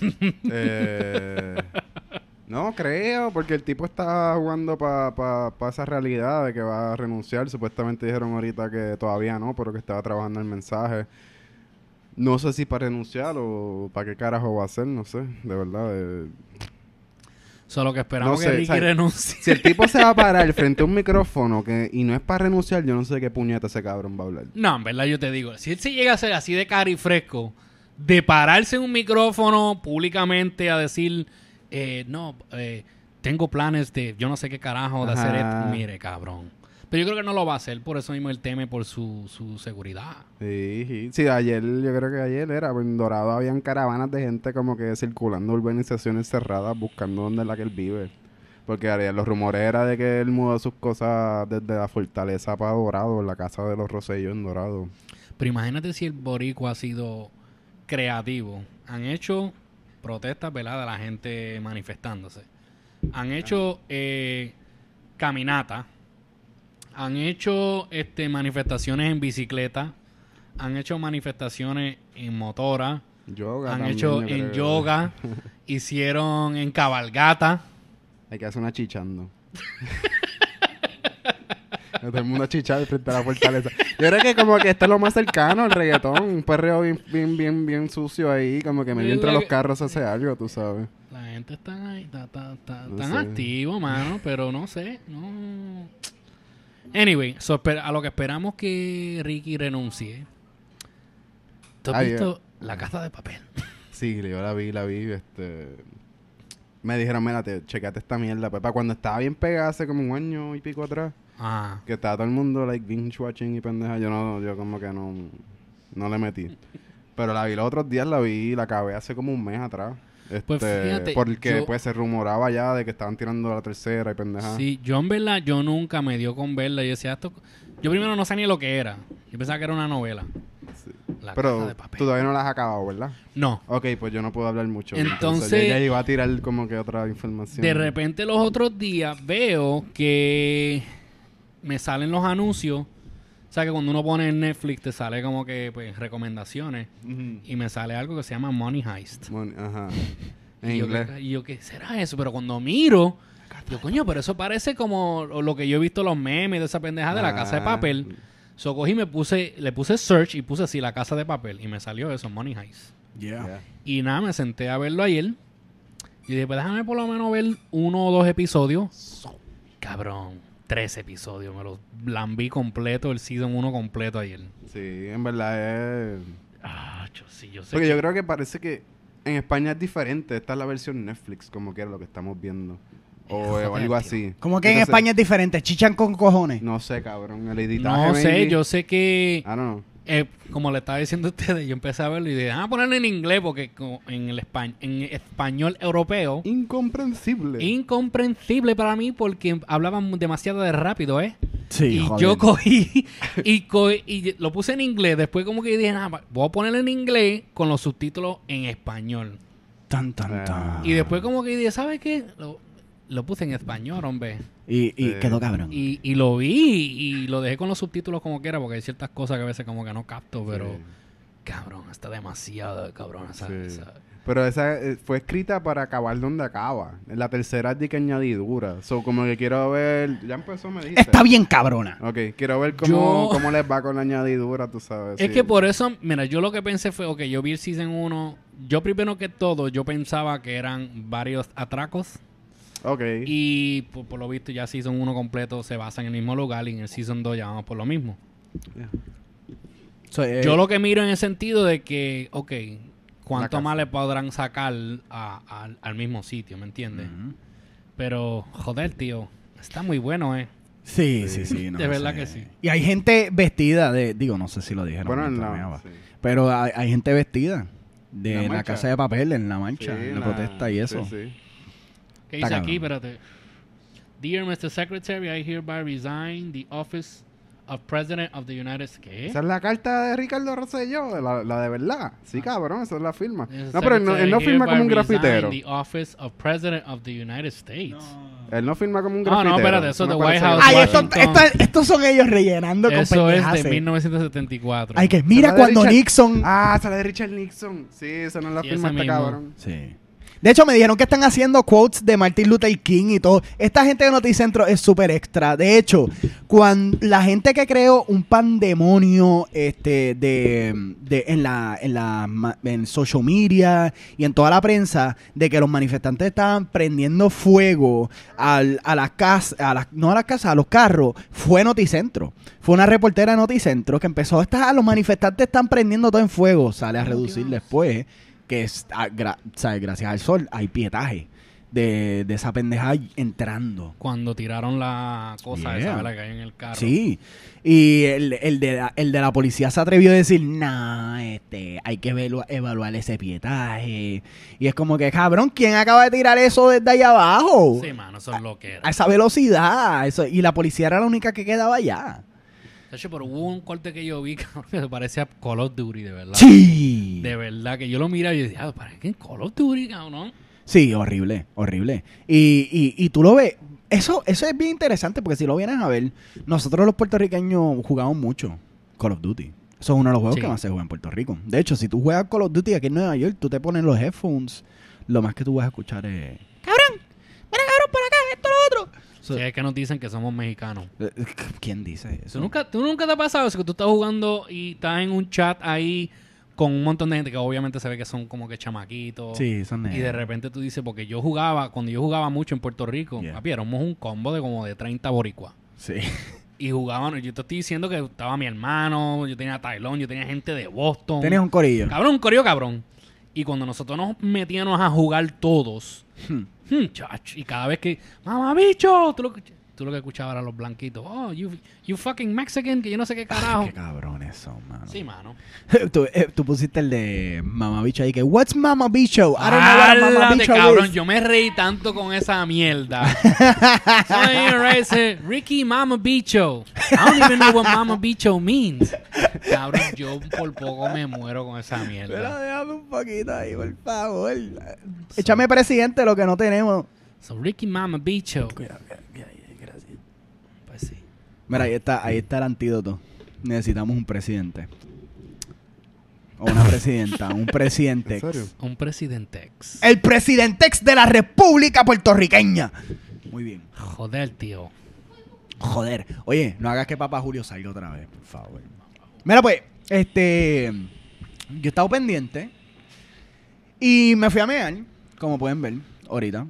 Eh, no creo, porque el tipo está jugando para esa realidad de que va a renunciar. Supuestamente dijeron ahorita que todavía no, pero que estaba trabajando el mensaje. No sé si para renunciar o para qué carajo va a hacer, no sé, de verdad. eh. Solo que esperamos No que renuncie. Si el tipo se va a parar frente a un micrófono que, y no es para renunciar, yo no sé qué puñeta ese cabrón va a hablar. No, en verdad yo te digo, si él se llega a ser así de cari fresco, de pararse en un micrófono públicamente a decir, eh, no, eh, tengo planes de yo no sé qué carajo de hacer esto, mire, cabrón. Pero yo creo que no lo va a hacer, por eso mismo él teme por su, su seguridad. Sí, sí. Sí, ayer, yo creo que ayer era, en Dorado habían caravanas de gente como que circulando urbanizaciones cerradas buscando dónde es la que él vive. Porque los rumores era de que él mudó sus cosas desde la fortaleza para Dorado, en la casa de los Rosellos en Dorado. Pero imagínate si el boricua ha sido creativo. Han hecho protestas, ¿verdad? De la gente manifestándose. Han hecho eh, caminata. Han hecho este, manifestaciones en bicicleta. Han hecho manifestaciones en motora. Yoga han hecho en creo. yoga. hicieron en cabalgata. Hay que hacer una chichando. Todo el mundo a chichar frente a la fortaleza. Yo creo que como que esto es lo más cercano al reggaetón. Un perreo bien, bien, bien, bien sucio ahí. Como que medio entre los carros hace algo, tú sabes. La gente está ahí, está, está, está, No tan sé. activo, mano, pero no sé, no. Anyway, so a lo que esperamos que Ricky renuncie. ¿Tú has visto la casa de papel? Sí, yo la vi, la vi, este... Me dijeron, mira, te, checate esta mierda. Pues, para cuando estaba bien pegada hace como un año y pico atrás, Ah, que estaba todo el mundo, like, binge watching y pendeja, yo no, yo como que no, no le metí. Pero la vi los otros días, la vi, la acabé hace como un mes atrás. Este, Pues fíjate, porque yo- pues se rumoraba ya de que estaban tirando la tercera y pendeja. sí, yo en verdad, yo nunca me dio con verla. Yo decía, esto. Yo primero no sabía ni lo que era. Yo pensaba que era una novela. La casa Pero de papel. tú todavía no la has acabado, ¿verdad? No. Ok, pues yo no puedo hablar mucho. Entonces- ya iba a tirar como que otra información. De repente los otros días veo que me salen los anuncios. O sea que cuando uno pone en Netflix te sale como que pues recomendaciones. Y me sale algo que se llama Money Heist. Mon- Ajá. En y, yo, inglés. ¿qué- y yo, ¿qué será eso? Pero cuando miro, yo, coño, pero eso parece como lo que yo he visto los memes de esa pendeja de la casa de Ah. papel. So cogí y me puse, le puse search y puse así la casa de papel. Y me salió eso, Money Heist. Ya. Y nada, me senté a verlo ayer. Y dije, pues déjame por lo menos ver uno o dos episodios. Cabrón, tres episodios. Me los lambí completo, el season 1 completo ayer. Sí, en verdad es... Ah, yo sí, yo sé. Porque que- yo creo que parece que en España es diferente. Esta es la versión Netflix, como que era lo que estamos viendo. O, algo así. Como que en España es diferente, chichan con cojones. No sé, cabrón. El editaje. No sé, maybe. yo sé que, I don't know. Eh, como le estaba diciendo a ustedes, yo empecé a verlo y dije, ah, ponerlo en inglés porque en el espa- en español europeo, Incomprensible. incomprensible para mí porque hablaban demasiado de rápido, ¿eh? Sí, y joder. yo cogí y, co- y lo puse en inglés. Después como que dije, nada, voy a ponerlo en inglés con los subtítulos en español. Tan, tan, Ah. tan. Y después como que dije, ¿sabes qué? Lo, lo puse en español, hombre. Y, y Sí. quedó cabrón. Y, y lo vi y lo dejé con los subtítulos como quiera porque hay ciertas cosas que a veces como que no capto, pero Sí. cabrón, está demasiado cabrón esa, Sí. esa- Pero esa eh, fue escrita para acabar donde acaba. En la tercera es de que añadidura. So, como que quiero ver... Ya empezó, me dijiste. Está bien cabrona. Ok, quiero ver cómo, Yo- cómo les va con la añadidura, tú sabes. Es sí. que por eso, mira, yo lo que pensé fue, ok, yo vi el Season 1, yo primero que todo, yo pensaba que eran varios atracos Ok. y por, por lo visto ya Season 1 completo se basa en el mismo lugar y en el Season 2 ya vamos por lo mismo. So, eh, Yo lo que miro en el sentido de que, ok, ¿cuánto más le podrán sacar a- al- al mismo sitio, me entiendes? Pero, joder, tío, está muy bueno, ¿eh? Sí, sí, sí. no De verdad sé. que sí. Y hay gente vestida de... Digo, no sé si lo dijeron. Bueno, sí. Pero hay, hay gente vestida de La casa de papel, en la marcha, Sí, en la, protesta y eso. Sí, sí. ¿Qué Está dice aquí? Espérate. Dear Mr. Secretary, I hereby resign the office of President of the United States. ¿Qué? Esa es la carta de Ricardo Rosselló, la, la de verdad. Sí, cabrón, esa es la firma. Mr. No, pero él no, él no firma como un grafitero. The office of President of the United States. Él no firma como un Ah, grafitero. no, espérate, eso de White House. Ay, esto- esto- estos son ellos rellenando con Eso es de 1974. Ay, que mira cuando Richard- Nixon... Ah, esa es la de Richard Nixon. Sí, esa no es la Sí, firma este mismo. cabrón. Sí. De hecho, me dijeron que están haciendo quotes de Martin Luther King y todo. Esta gente de Noticentro es súper extra. De hecho, cuando la gente que creó un pandemonio este, de, de- en, la, en, la, en social media y en toda la prensa de que los manifestantes estaban prendiendo fuego al- a las casas, a las, no a las casas, a los carros, fue Noticentro. Fue una reportera de Noticentro que empezó a estar, los manifestantes están prendiendo todo en fuego. Sale a reducir después que es, ah, gra- ¿sabes? gracias al sol hay pietaje de, de esa pendeja entrando. Cuando tiraron la cosa Yeah. esa ¿verdad? que hay en el carro. Sí. Y el, el de la, el de la policía se atrevió a decir, nah, este, hay que velu- evaluar ese pietaje. Y es como que, cabrón, ¿quién acaba de tirar eso desde allá abajo? Sí, mano, eso es lo que A era. esa velocidad. Eso, y la policía era la única que quedaba allá. De hecho, pero hubo un corte que yo vi cabrón, que se parecía a Call of Duty, de verdad. Sí. De verdad, que yo lo miraba y decía, ah, ¿para qué Call of Duty, cabrón? Sí, horrible, horrible. Y, y, y tú lo ves. Eso, eso es bien interesante porque si lo vienes a ver, nosotros los puertorriqueños jugamos mucho Call of Duty. Eso es uno de los juegos Sí. que más se juega en Puerto Rico. De hecho, si tú juegas Call of Duty aquí en Nueva York, tú te pones los headphones, lo más que tú vas a escuchar es... ¡Cabrón! ¡Mira, cabrón, por acá! ¡Esto, lo otro! So- Sí, es que nos dicen que somos mexicanos. Eh, ¿Quién dice eso? ¿Tú nunca, ¿Tú nunca te ha pasado eso? Que tú estás jugando y estás en un chat ahí con un montón de gente que obviamente se ve que son como que chamaquitos. Sí, son Y de repente tú dices, porque yo jugaba, cuando yo jugaba mucho en Puerto Rico, Yeah. papi, éramos un combo de como de 30 boricuas. Sí. Y jugaban, yo te estoy diciendo que estaba mi hermano, yo tenía Tylon, yo tenía gente de Boston. Tienes un corillo. Cabrón, un coreo cabrón. Y cuando nosotros nos metíamos a jugar todos, Hmm. Hmm, y cada vez que, mamá bicho, tú lo, que- tú lo que escuchabas eran los blanquitos, oh, you, you fucking Mexican, que yo no sé qué carajo. Qué cabrones mano. Sí, mano. tú, eh, tú pusiste el de Mama Bicho ahí que, What's Mama Bicho? I don't know what a Mama Álate, Bicho cabrón, is." yo me reí tanto con esa mierda. Someone here eh, Ricky Mama Bicho. I don't even know what Mama Bicho means. Cabrón, yo por poco me muero con esa Pero mierda. déjame un poquito ahí, por favor. Échame presidente lo que no tenemos. So, Ricky Mama Bicho. Pues sí. Mira, ahí está, ahí está el antídoto. Necesitamos un presidente. O una presidenta, un presidente. Un presidentex. El presidentex de la República Puertorriqueña. Muy bien. Joder, tío. Joder. Oye, no hagas que papá Julio salga otra vez, por favor. Mira, pues, este. Yo he estado pendiente. Y me fui a mear, como pueden ver, ahorita.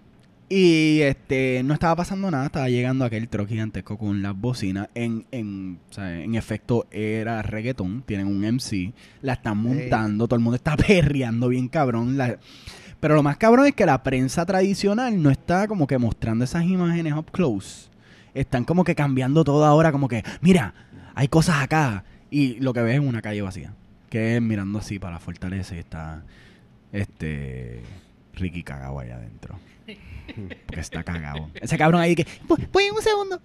Y este, no estaba pasando nada, estaba llegando aquel truck gigantesco con las bocinas. En, en, o sea, en efecto, era reggaetón, tienen un MC, la están montando, todo el mundo está perreando bien cabrón. la- pero lo más cabrón es que la prensa tradicional no está como que mostrando esas imágenes up close. Están como que cambiando todo ahora, como que, mira, hay cosas acá. Y lo que ves es una calle vacía. Que es mirando así para la fortaleza y está este Ricky cagado allá adentro. Porque está cagado. Ese cabrón ahí que, voy, voy en un segundo.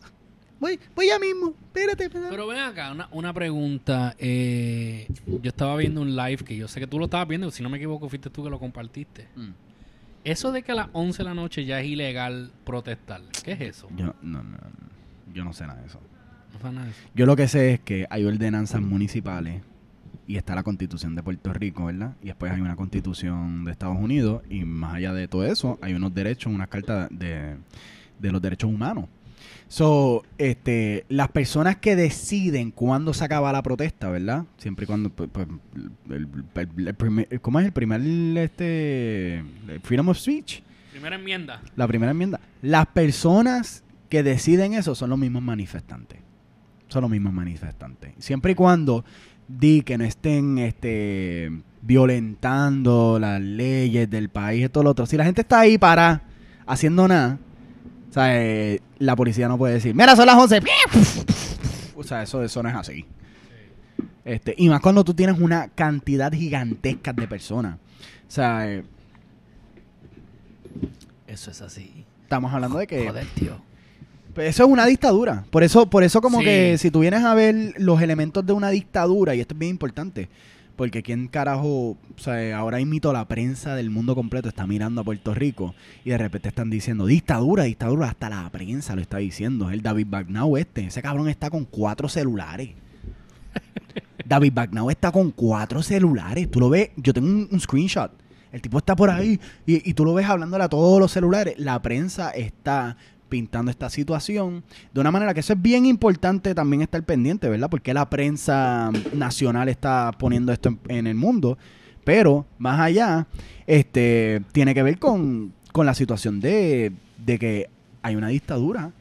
Voy, voy ya mismo. Espérate, espérate. Pero ven acá, una, una pregunta. Eh, yo estaba viendo un live que yo sé que tú lo estabas viendo, si no me equivoco, fuiste tú que lo compartiste. Mm. Eso de que a las 11 de la noche ya es ilegal protestar. ¿Qué es eso? Yo no, no, no, yo no sé nada de eso. No sé nada de eso. Yo lo que sé es que hay ordenanzas municipales y está la constitución de Puerto Rico, ¿verdad? Y después hay una constitución de Estados Unidos y más allá de todo eso hay unos derechos, unas cartas de, de los derechos humanos. So, este, las personas que deciden cuándo se acaba la protesta, ¿verdad? Siempre y cuando, pues, pues, el, el- el primer- ¿cómo es el primer, este, freedom of speech? Primera enmienda. La primera enmienda. Las personas que deciden eso son los mismos manifestantes. Son los mismos manifestantes. Siempre y cuando di que no estén este, violentando las leyes del país y todo lo otro. Si la gente está ahí para haciendo nada, o sea, eh, la policía no puede decir, mira, son las 11. O sea, eso, eso no es así. Este, y más cuando tú tienes una cantidad gigantesca de personas. O sea, eh, Eso es así. estamos hablando de que... Joder, tío. Eso es una dictadura. Por eso, por eso como Sí. que si tú vienes a ver los elementos de una dictadura, y esto es bien importante, porque quién carajo, o sea, ahora mito la prensa del mundo completo está mirando a Puerto Rico y de repente están diciendo dictadura, dictadura, hasta la prensa lo está diciendo. El David Bagnau este, ese cabrón está con cuatro celulares. David Bagnau está con cuatro celulares. Tú lo ves, yo tengo un, un screenshot. El tipo está por ahí y, y tú lo ves hablándole a todos los celulares. La prensa está pintando esta situación de una manera que eso es bien importante también estar pendiente, ¿verdad? Porque la prensa nacional está poniendo esto en, en el mundo. Pero más allá, este tiene que ver con, con la situación de, de que hay una dictadura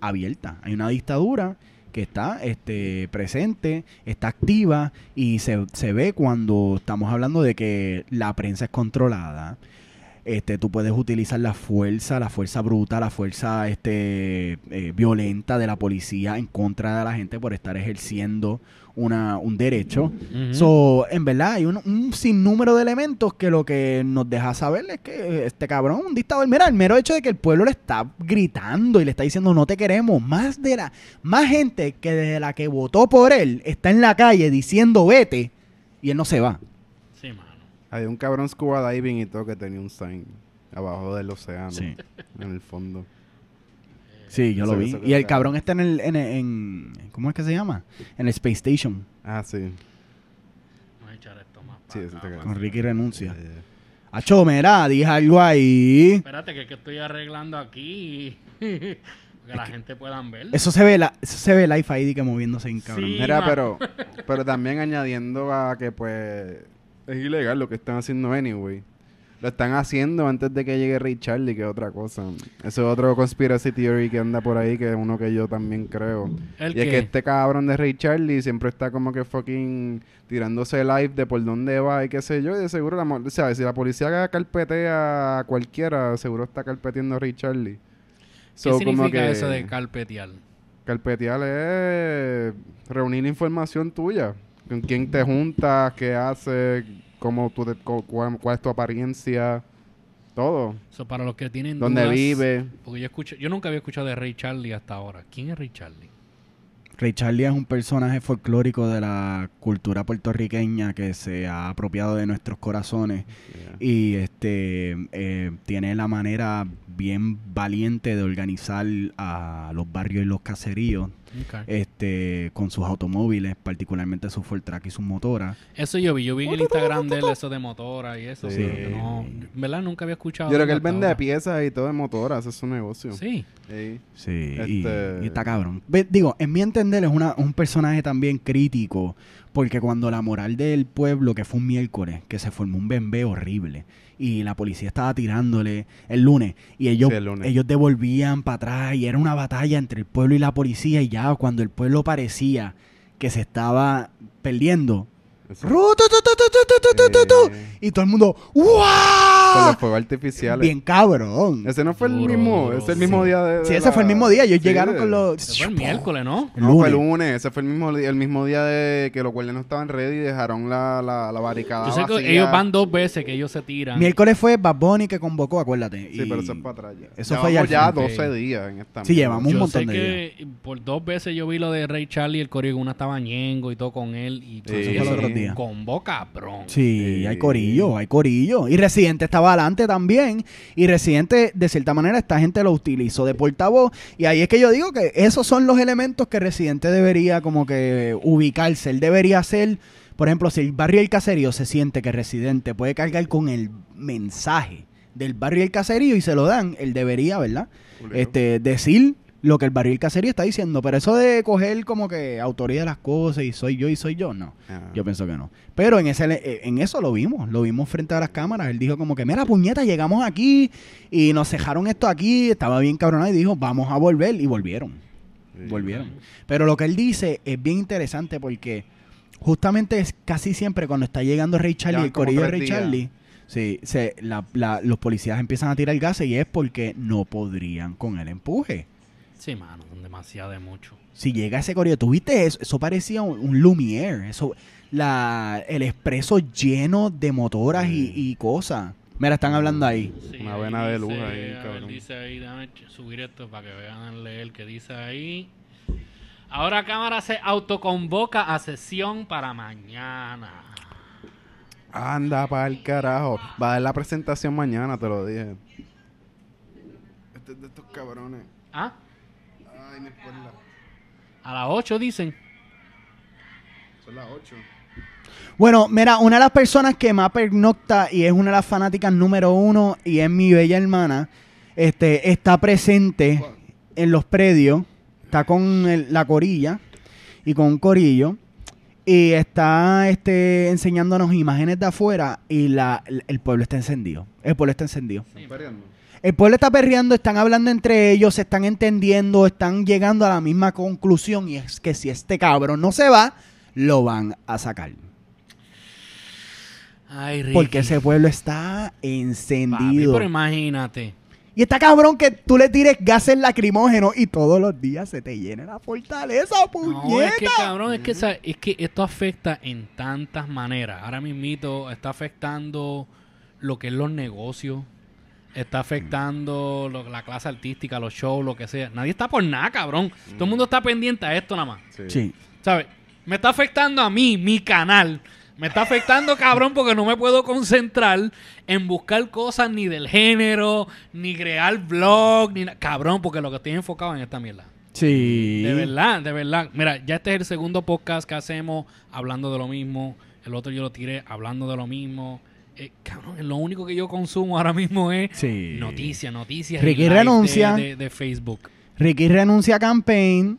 abierta. Hay una dictadura que está este, presente, está activa y se, se ve cuando estamos hablando de que la prensa es controlada. Este, tú puedes utilizar la fuerza, la fuerza bruta, la fuerza este, eh, violenta de la policía en contra de la gente por estar ejerciendo una, un derecho. Ujú. So, en verdad, hay un, un sinnúmero de elementos que lo que nos deja saber es que este cabrón es un dictador. Mira, el mero hecho de que el pueblo le está gritando y le está diciendo no te queremos, más de la, más gente que desde la que votó por él está en la calle diciendo vete y él no se va. Había un cabrón scuba diving y todo que tenía un sign abajo del océano. Sí. En el fondo. Sí, yo lo vi. Y el cabrón está en el, en, en- ¿cómo es que se llama? En el Space Station. Ah, sí. Vamos a echar esto más Sí, para eso acá, te más Con. Ricky renuncia. Eh, Acho, mira, dije algo ahí. Espérate, que, es que estoy arreglando aquí. que la gente pueda ver. Eso se ve, la, eso se ve Life ID que moviéndose en cabrón. Sí. Mira, pero, pero también añadiendo a que pues es ilegal lo que están haciendo anyway. Lo están haciendo antes de que llegue Ray Charlie, que es otra cosa. Eso es otro conspiracy theory que anda por ahí, que es uno que yo también creo. ¿El y es qué? que este cabrón de Ray Charlie siempre está como que fucking tirándose live de por dónde va y qué sé yo. Y de seguro, la, o sea, si la policía carpetea a cualquiera, seguro está carpeteando a Ray Charlie. ¿Qué significa eso de carpetear? Carpetear es reunir información tuya. Con quién te juntas, qué haces, cómo tú te- cuál, cuál es tu apariencia, todo. Eso para los que tienen Dónde dudas, vive. Porque yo escucho, yo nunca había escuchado de Ray Charlie hasta ahora. ¿Quién es Ray Charlie? Ray Charlie es un personaje folclórico de la cultura puertorriqueña que se ha apropiado de nuestros corazones y este eh, tiene la manera bien valiente de organizar a los barrios y los caseríos Este con sus automóviles, particularmente su Ford Track y sus motoras. Eso yo vi. Yo vi el Instagram de él, eso de motora y eso. Sí. no, en ¿Verdad? Nunca había escuchado. Yo creo que él vende ahora. piezas y todo de motoras, ese es su negocio. Sí. Sí, y- Este- y, está cabrón. Ve- digo, en mi entender es una, un personaje también crítico, porque cuando la moral del pueblo, que fue un miércoles, que se formó un bembé horrible, y la policía estaba tirándole el lunes, y ellos, Sí, el lunes. ellos devolvían para atrás, y era una batalla entre el pueblo y la policía, y ya cuando el pueblo parecía que se estaba perdiendo. Y todo el mundo, ¡Uah! Con los fuegos artificiales. Bien cabrón. Ese no fue el mismo, ese el mismo día de, Sí, ese fue el mismo día. Ellos llegaron con los. Fue el miércoles, ¿no? No, fue el lunes. Ese fue el mismo, día de que los guardias no estaban ready y dejaron la, la, barricada. Yo sé que ellos van dos veces que ellos se tiran. Miércoles fue Bad Bunny que convocó, acuérdate. Sí, pero eso es para atrás. Eso fue ya. ya 12 días en esta. Sí, llevamos un montón de días. Por dos veces yo vi lo de Ray Charlie, el coreo, una estaba ñengo y todo con él. Y eso fue el otro. Convo cabrón. Sí, Sí. hay corillo, hay corillo. Y Residente estaba adelante también. Y Residente, de cierta manera, esta gente lo utilizó de portavoz. Y ahí es que yo digo que esos son los elementos que Residente debería como que ubicarse. Él debería ser, por ejemplo, si el barrio del caserío se siente que Residente puede cargar con el mensaje del barrio del caserío y se lo dan, él debería, ¿verdad? Este, decir lo que el barrio del caserío está diciendo. Pero eso de coger como que autoría de las cosas y soy yo y soy yo, no. Ah. Yo pienso que no. Pero en ese eh, en eso lo vimos, lo vimos frente a las cámaras. Él dijo como que, mira, puñeta, llegamos aquí y nos cejaron esto aquí, estaba bien cabronado y dijo, vamos a volver y volvieron. Sí. Volvieron. Pero lo que él dice es bien interesante porque justamente es casi siempre cuando está llegando Ray Charlie, el corillo de Ray días. Charlie, sí, se, la- la- los policías empiezan a tirar gases y es porque no podrían con el empuje. Sí, mano, son demasiado de mucho. Si llega ese corillo, ¿tuviste eso? Eso parecía un, un Lumière. Eso, la, el expreso lleno de motoras y, y cosas. Mira, están hablando ahí. Sí, Una vena de luz ahí, a ver, cabrón. dice ahí, déjame subir esto para que vean leer que dice ahí. Ahora cámara se autoconvoca a sesión para mañana. Anda para el carajo. Va a dar la presentación mañana, te lo dije. Este es de estos cabrones. ¿Ah? A las 8 dicen. Son las 8. Bueno, mira, una de las personas que más pernocta y es una de las fanáticas número uno y es mi bella hermana, este, está presente en los predios, está con el- la corilla y con un corillo y está este, enseñándonos imágenes de afuera y la, el- el pueblo está encendido. El pueblo está encendido. El pueblo está perreando, están hablando entre ellos, se están entendiendo, están llegando a la misma conclusión y es que si este cabrón no se va, lo van a sacar. Ay, Ricky. Porque ese pueblo está Papi, encendido. pero imagínate. y está cabrón que tú le tires gases lacrimógenos y todos los días se te llene la fortaleza, puñeta. No, es que cabrón, es que, es que esto afecta en tantas maneras. Ahora mismito está afectando lo que es los negocios. Está afectando lo- la clase artística, los shows, lo que sea. Nadie está por nada, cabrón. Todo el mundo está pendiente a esto nada más. Sí. ¿Sabes? Me está afectando a mí, mi canal. Me está afectando, cabrón, porque no me puedo concentrar en buscar cosas ni del género, ni crear blog, ni Cabrón, porque lo que estoy enfocado en esta mierda. Sí. De verdad, de verdad. Mira, ya este es el segundo podcast que hacemos hablando de lo mismo. El otro yo lo tiré hablando de lo mismo. Eh, cabrón, lo único que yo consumo ahora mismo es Sí. noticias, noticias. Ricky renuncia. De, de- de Facebook. Ricky renuncia a campaign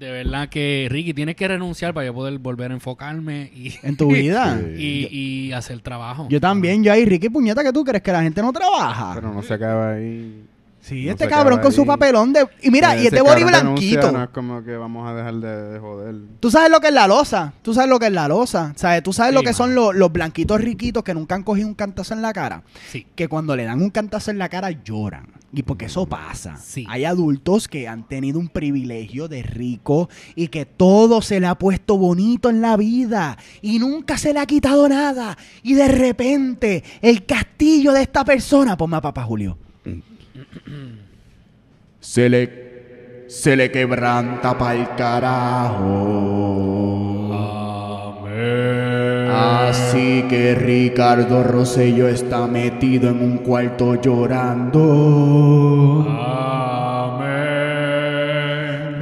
De verdad que, Ricky, tienes que renunciar para yo poder volver a enfocarme y, en tu vida. y, y hacer trabajo. Yo también, yo ahí, Ricky Puñeta, que tú crees que la gente no trabaja. Pero no se acaba ahí. Sí, no este cabrón con su papelón de... Y mira, y este body blanquito. No es como que vamos a dejar de, de joder. Tú sabes lo que es la losa. Tú sabes lo que es la losa. ¿Sabes? Tú sabes Sí, lo que son los, los blanquitos riquitos que nunca han cogido un cantazo en la cara. Sí. Que cuando le dan un cantazo en la cara lloran. Y porque eso pasa. Sí. Hay adultos que han tenido un privilegio de rico y que todo se le ha puesto bonito en la vida y nunca se le ha quitado nada. Y de repente el castillo de esta persona, ponme a papá Julio. Se le se le quebranta pa'l carajo. Así que Ricardo Rosello está metido en un cuarto llorando.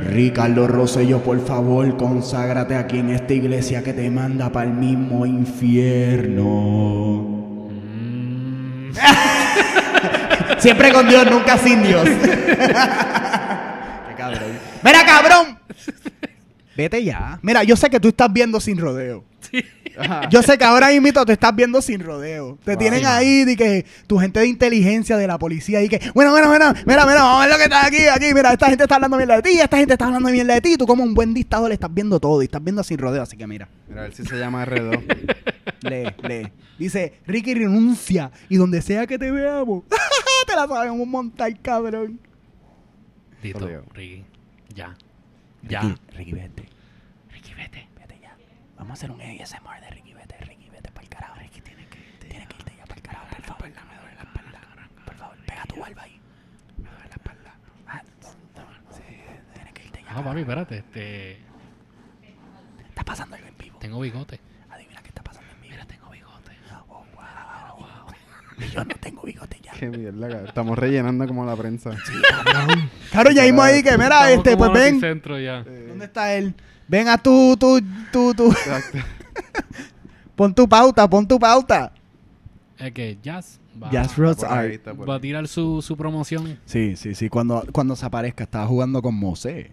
Ricardo Rosello, por favor, conságrate aquí en esta iglesia que te manda para el mismo infierno. Siempre con Dios, nunca sin Dios. Qué cabrón. Mira, cabrón. Vete ya. Mira, yo sé que tú estás viendo sin rodeo. Yo sé que ahora mismo te estás viendo sin rodeo. Te Wow. tienen ahí de que tu gente de inteligencia de la policía y que, bueno, bueno, bueno, mira, mira, vamos a ver lo que está aquí, aquí, mira, esta gente está hablando mierda de ti, esta gente está hablando mierda de ti. Tú como un buen dictador estás viendo todo y estás viendo sin rodeo, así que mira, Mira, a ver si se llama R2. lee, lee. Dice, Ricky renuncia y donde sea que te veamos, te la sabemos montar, cabrón. Tito. Ricky. Ya. Ya. Ricky, Ricky, vete. Ricky, vete. Vete ya. Vamos a hacer un ASMR de Ricky, vete, Ricky, vete para el carajo. Ricky, tiene que irte. Tiene que irte ya para el carajo, por favor. Me duele la espalda. Por favor, pega tu barba ahí. Me duele la espalda. Ah, sí, tienes que irte ya. No, papi, espérate. Este, Está pasando algo en vivo. tengo bigote. Adivina qué está pasando en vivo. Mira, tengo bigote. Y yo no tengo bigote ya. Qué mierda, cabrón. Estamos rellenando como la prensa. Claro, ya mismo ahí que, mira, este, pues ven. Ya. ¿Dónde está él? Ven a tú, tú, tú, tú. Exacto. Pon tu pauta, pon tu pauta. Es que Jazz va, Jazz Rods ahí, va a tirar su, su promoción. Sí, sí, sí. Cuando, cuando se aparezca, estaba jugando con Mosé.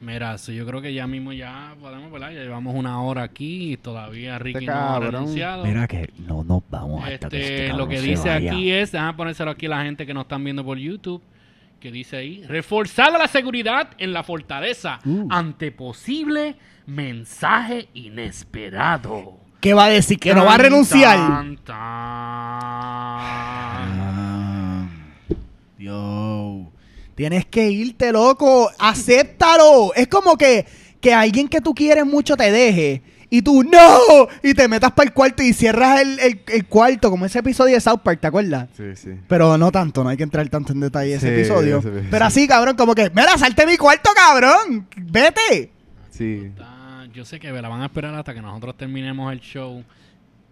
Mira, eso yo creo que ya mismo ya podemos, ¿verdad? Ya llevamos una hora aquí y todavía Ricky no ha Este renunciado. Mira que no nos vamos que este Este, lo que dice aquí es, déjame ponérselo aquí a la gente que nos están viendo por YouTube, que dice ahí, reforzada la seguridad en la fortaleza Uh. ante posible mensaje inesperado. ¿Qué va a decir? ¿Que no va a renunciar? tan, tan. Ah, yo. Tienes que irte, loco. Acéptalo. Es como que, que alguien que tú quieres mucho te deje. Y tú, ¡no! Y te metas para el cuarto y cierras el, el- el cuarto, como ese episodio de South Park, ¿te acuerdas? Sí, sí. Pero no tanto, no hay que entrar tanto en detalle ese Sí, episodio. ese. Pero así, cabrón, como que, mira, salte de mi cuarto, cabrón. Vete. Sí. Yo sé que la van a esperar hasta que nosotros terminemos el show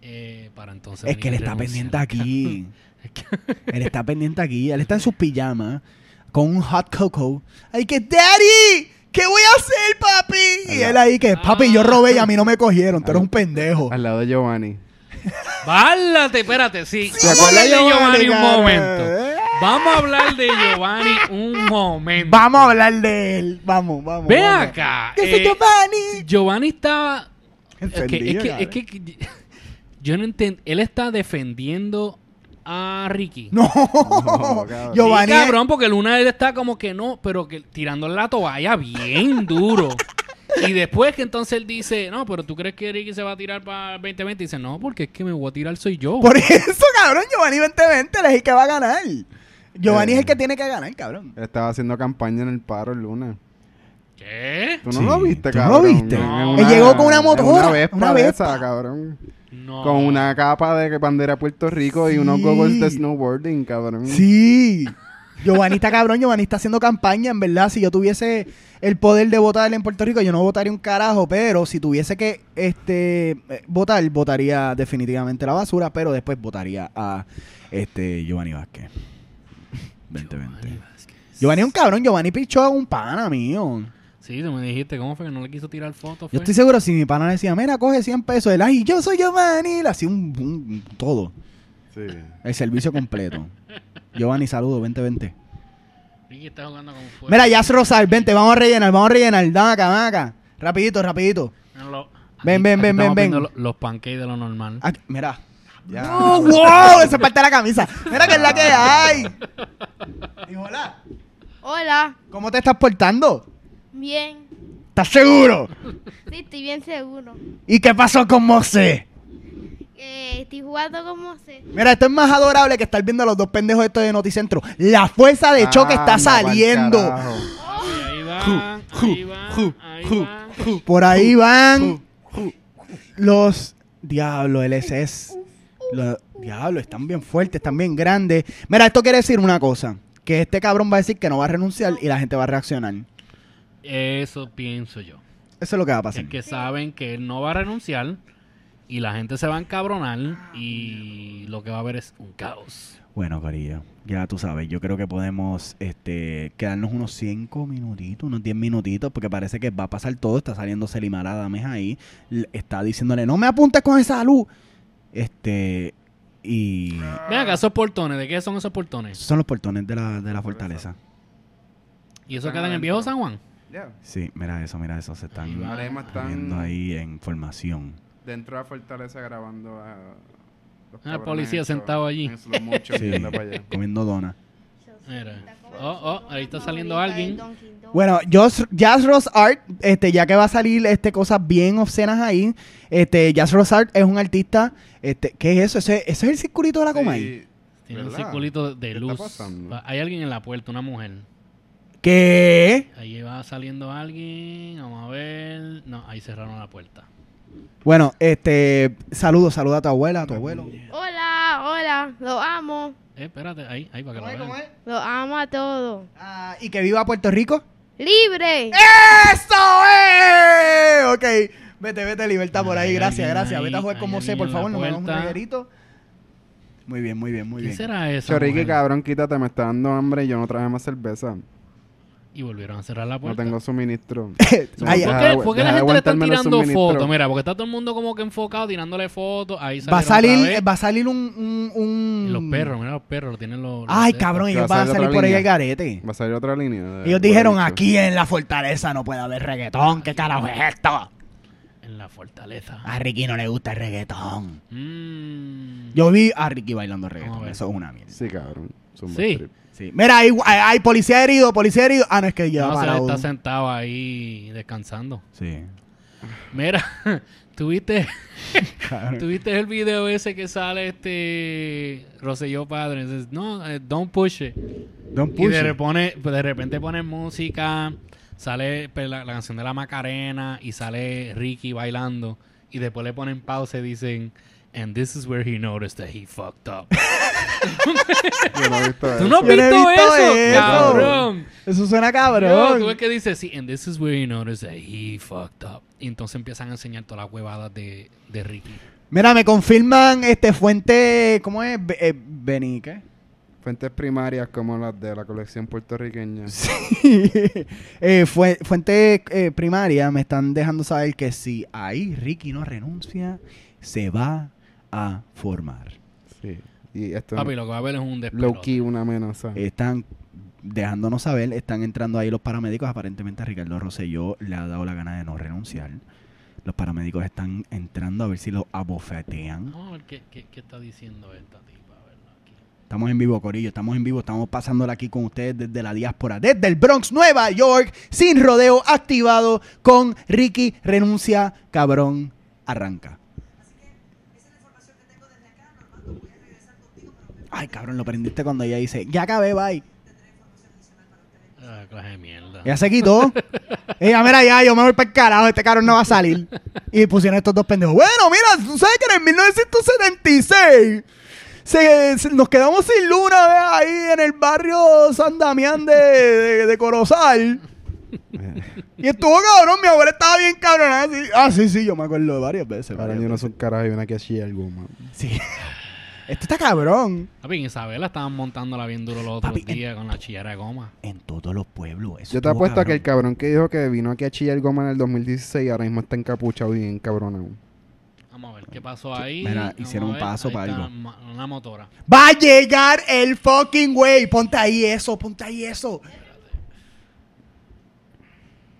eh, para entonces. Es que él está renunciar. pendiente aquí. Él está pendiente aquí. Él está en sus pijamas con un hot cocoa. Ay, que, Daddy, ¿qué voy a hacer, papi? Y él ahí que, papi, yo robé y a mí no me cogieron. Tú eres un pendejo. Al lado de Giovanni. Válate, espérate, sí. Sí, Vamos a hablar de Giovanni, Giovanni un momento. Vamos a hablar de Giovanni un momento. Vamos a hablar de él. Vamos, vamos. Ve vamos. acá. ¿Qué eh, es Giovanni? Giovanni estaba. Es que, es que, es que- yo no entiendo. Él está defendiendo a Ricky. No, cabrón. Giovanni. Sí, cabrón, porque Luna él está como que no, pero que tirándole la toalla bien duro. Y después que entonces él dice, no, pero tú crees que Ricky se va a tirar para el 2020. Y dice, no, porque es que me voy a tirar soy yo. Por eso, cabrón, Giovanni 2020 él es el que va a ganar. Giovanni Eh. es el que tiene que ganar, cabrón. Él estaba haciendo campaña en el paro el lunes. ¿Qué? ¿Tú no Sí. lo viste, ¿Tú no cabrón? lo viste? En Él llegó con una motora, Una Vespa, una Vespa. esa, cabrón. No. Con una capa de bandera de Puerto Rico y unos goggles de snowboarding, cabrón. Sí. Giovanni está cabrón, Giovanni está haciendo campaña, en verdad. Si yo tuviese el poder de votar en Puerto Rico, yo no votaría un carajo, pero si tuviese que este eh, votar, votaría definitivamente la basura, pero después votaría a este Giovanni Vázquez. 2020. Giovanni es un cabrón, Giovanni pichó a un pana mío. Sí, tú me dijiste, ¿cómo fue que no le quiso tirar fotos? Yo estoy seguro si mi pana le decía, mira, coge 100 pesos, él, ay, yo soy Giovanni, le hacía un, un- todo, Sí. el servicio completo. Giovanni, saludo, 2020. Ricky está jugando con fuego. Mira, Jazz Rosal, vente, vamos a rellenar, vamos a rellenar. Dame acá, dame acá. Rapidito, rapidito. Ven, ven, ven, ven, ven. lo- Los pancakes de lo normal. Aquí, mira. Ya. ¡Oh, wow! Esa es parte de la camisa. Mira que es la que hay. Y hola. Hola, ¿Cómo te estás portando? Bien. ¿Estás seguro? Sí, estoy bien seguro. ¿Y qué pasó con Mose? Eh, estoy jugando como sé. Mira, esto es más adorable que estar viendo a los dos pendejos estos de Noticentro. La fuerza de choque está Anda pa'l saliendo. carajo. Ahí van. Por ahí van los Diablo, LSS. Los Diablo, están bien fuertes, están bien grandes. Mira, esto quiere decir una cosa. Que este cabrón va a decir que no va a renunciar y la gente va a reaccionar. Eso pienso yo. Eso es lo que va a pasar. Es que saben que él no va a renunciar y la gente se va a encabronar y lo que va a haber es un caos. Bueno, Corillo, ya tú sabes, yo creo que podemos este, quedarnos unos 5 minutitos, unos 10 minutitos, porque parece que va a pasar todo. Está saliendo Selimar Adames ahí, está diciéndole, no me apuntes con esa luz. Este, y Ven acá, esos portones, ¿de qué son esos portones? son los portones de la, de la fortaleza. ¿Y eso queda en el viejo San Juan? Ya. Sí, mira eso, mira eso, se están viendo ahí en formación. dentro de la fortaleza grabando a los Ah, policía sentado allí. Sí, comiendo dona. Mira. Oh, oh, ahí está saliendo alguien. Bueno, Jazz, Jazz Ross Art, este, ya que va a salir este, cosas bien obscenas ahí, este, Jazz Ross Art es un artista, este, ¿qué es eso? ¿Ese, ese es el circulito de la Comay? Sí, Tiene un circulito de ¿Qué está luz. pasando? Hay alguien en la puerta, una mujer. ¿Qué? Ahí va saliendo alguien. Vamos a ver. No, ahí cerraron la puerta. Bueno, este, saludos, saluda a tu abuela, a tu abuelo. Hola, hola, lo amo. Eh, espérate, ahí, ahí para que lo vean. Lo amo a todos. Ah, ¿Y que viva Puerto Rico? ¡Libre! ¡Eso es! Ok, vete, vete, libertad por ahí, gracias, gracias. ahí, Vete a jugar como sé, por favor, la no me hagas un reguerito. Muy bien, muy bien, muy ¿Quién bien. será esa Choriqui, mujer? cabrón, quítate, me está dando hambre y yo no traje más cerveza. Y volvieron a cerrar la No puerta. tengo suministro. Ay, ¿Por qué, por la gente le está tirando fotos? Mira, porque está todo el mundo como que enfocado tirándole fotos. Ahí Va a salir, va a salir un, un, los perros, mira los perros, lo tienen los. los Ay, de cabrón, ellos van a salir por ahí el garete. Va a salir otra línea. de- Ellos dijeron, aquí en la fortaleza no puede haber reggaetón. ¿Qué carajo es esto? En la fortaleza. A Ricky no le gusta el reggaetón. Mm. Yo vi a Ricky bailando a reggaetón. Eso es una mierda. Sí, cabrón. Sí. Sí. Mira, hay, hay, hay policía herido, policía herido. Ah, no, es que lleva No, se parado. está sentado ahí descansando. Sí. Mira, tuviste, tuviste el video ese que sale este Rosselló Padre. Dices, no, eh, don't push it. Don't Y push de, it. repone- de repente ponen música, sale pues, la, la canción de la Macarena y sale Ricky bailando. Y después le ponen pausa y dicen, and this is where he noticed that he fucked up. Yo no he visto ¿Tú eso. no has Yo no he visto, visto eso? eso. Cabrón. Eso suena Yo, cabrón. tú ves que dice, sí, and this is where he noticed that he fucked up. Y entonces empiezan a enseñar todas las huevadas de, de Ricky. Mira, me confirman este fuente. ¿Cómo es? Be- eh, Beni, ¿qué? Fuentes primarias como las de la colección puertorriqueña. Eh, fue- fuente eh, primaria me están dejando saber que si ahí Ricky no renuncia, se va a formar. Sí. Y esto Papi, lo que va a haber es un low despelote. key una amenaza. Están dejándonos saber, están entrando ahí los paramédicos. Aparentemente a Ricardo Rosselló le ha dado la gana de no renunciar. Los paramédicos están entrando a ver si lo abofetean. Vamos a ver qué, qué- qué está diciendo esta tipa. A verla aquí. Estamos en vivo, Corillo. Estamos en vivo. Estamos pasándola aquí con ustedes desde la diáspora, desde el Bronx, Nueva York, sin rodeo, activado con Ricky Renuncia, cabrón, arranca. Ay, cabrón, lo prendiste cuando ella dice, ya acabé, bye. Ah, clase de mierda. Ella se quitó. Ella, mira, ya, yo me voy para el carajo, este cabrón no va a salir. Y pusieron estos dos pendejos. Bueno, mira, tú sabes que en el 1976 se, se- nos quedamos sin luna ¿ves? ahí en el barrio San Damián de, de, de Corozal. Y estuvo cabrón, mi abuela estaba bien cabrón. Así. Ah, sí, sí, yo me acuerdo de varias veces. Ahora yo no un carajo y una que hacía algo, man. Sí. Esto está cabrón. Papi, en Isabela estaban montándola bien duro los otros Papi, en- días con la chillera de goma. En todos los pueblos. eso Yo te apuesto a que el cabrón. cabrón que dijo que vino aquí a chillar goma en el 2016 ahora mismo está encapuchado y bien cabronado. Vamos a ver qué pasó ahí. Mira, Vamos hicieron un ver. paso Ahí para está algo. ma- Una motora. Va a llegar el fucking güey. Ponte ahí eso, ponte ahí eso.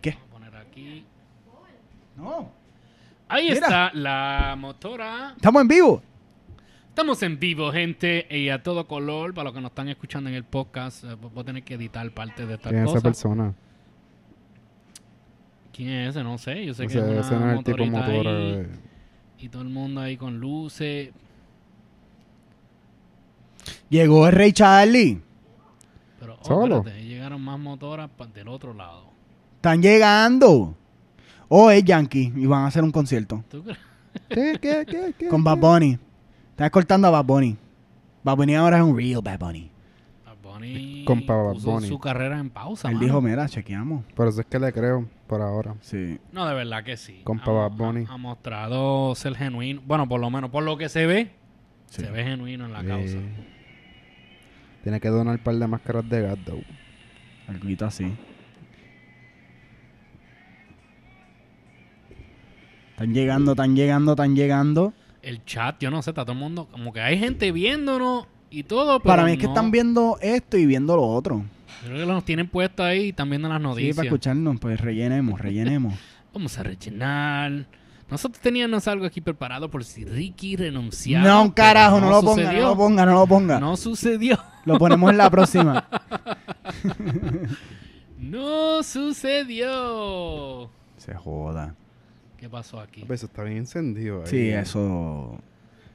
¿Qué? Vamos a poner aquí. No. Ahí Mira. está la motora. Estamos en vivo. Estamos en vivo, gente, y a todo color. Para los que nos están escuchando en el podcast, eh, voy a tener que editar parte de esta ¿Quién es esa cosa. persona? ¿Quién es ese? No sé. Yo sé O que sea, es ese una no es el tipo motorita motora. ahí, y todo el mundo ahí con luces. Llegó el Rey Charlie. Pero, oh, Solo. espérate, llegaron más motoras pa- del otro lado. Están llegando. Oh, es Yankee. Y van a hacer un concierto. ¿Tú crees? ¿Qué, qué, qué, qué? Con Bad Bunny. Están escoltando a Bad Bunny. Bad Bunny ahora es un real Bad Bunny. Bad Bunny Compa Bad puso Bunny. su carrera en pausa. Él mano. dijo, mira, chequeamos. Por eso es que le creo, por ahora. Sí. No, de verdad que sí. Compa Ha- Bad Bunny. Ha, ha mostrado ser genuino. Bueno, por lo menos por lo que se ve, Sí. se ve genuino en la Eh, causa. Tiene que donar un par de máscaras de gas, though. Algo así. Están llegando, están llegando, están llegando. El chat, yo no sé, está todo el mundo. Como que hay gente viéndonos y todo. Pero Para mí es que no. están viendo esto y viendo lo otro. Yo creo que nos tienen puesto ahí y están viendo las Sí, noticias. para escucharnos, pues rellenemos, rellenemos. Vamos a rellenar. Nosotros teníamos algo aquí preparado por si Ricky renunciaba. no, un carajo, no, lo ponga, no lo ponga, no lo ponga. No sucedió. Lo ponemos en la próxima. No sucedió. Se joda. ¿Qué pasó aquí? Pues eso está bien encendido. Ahí. Sí, eso.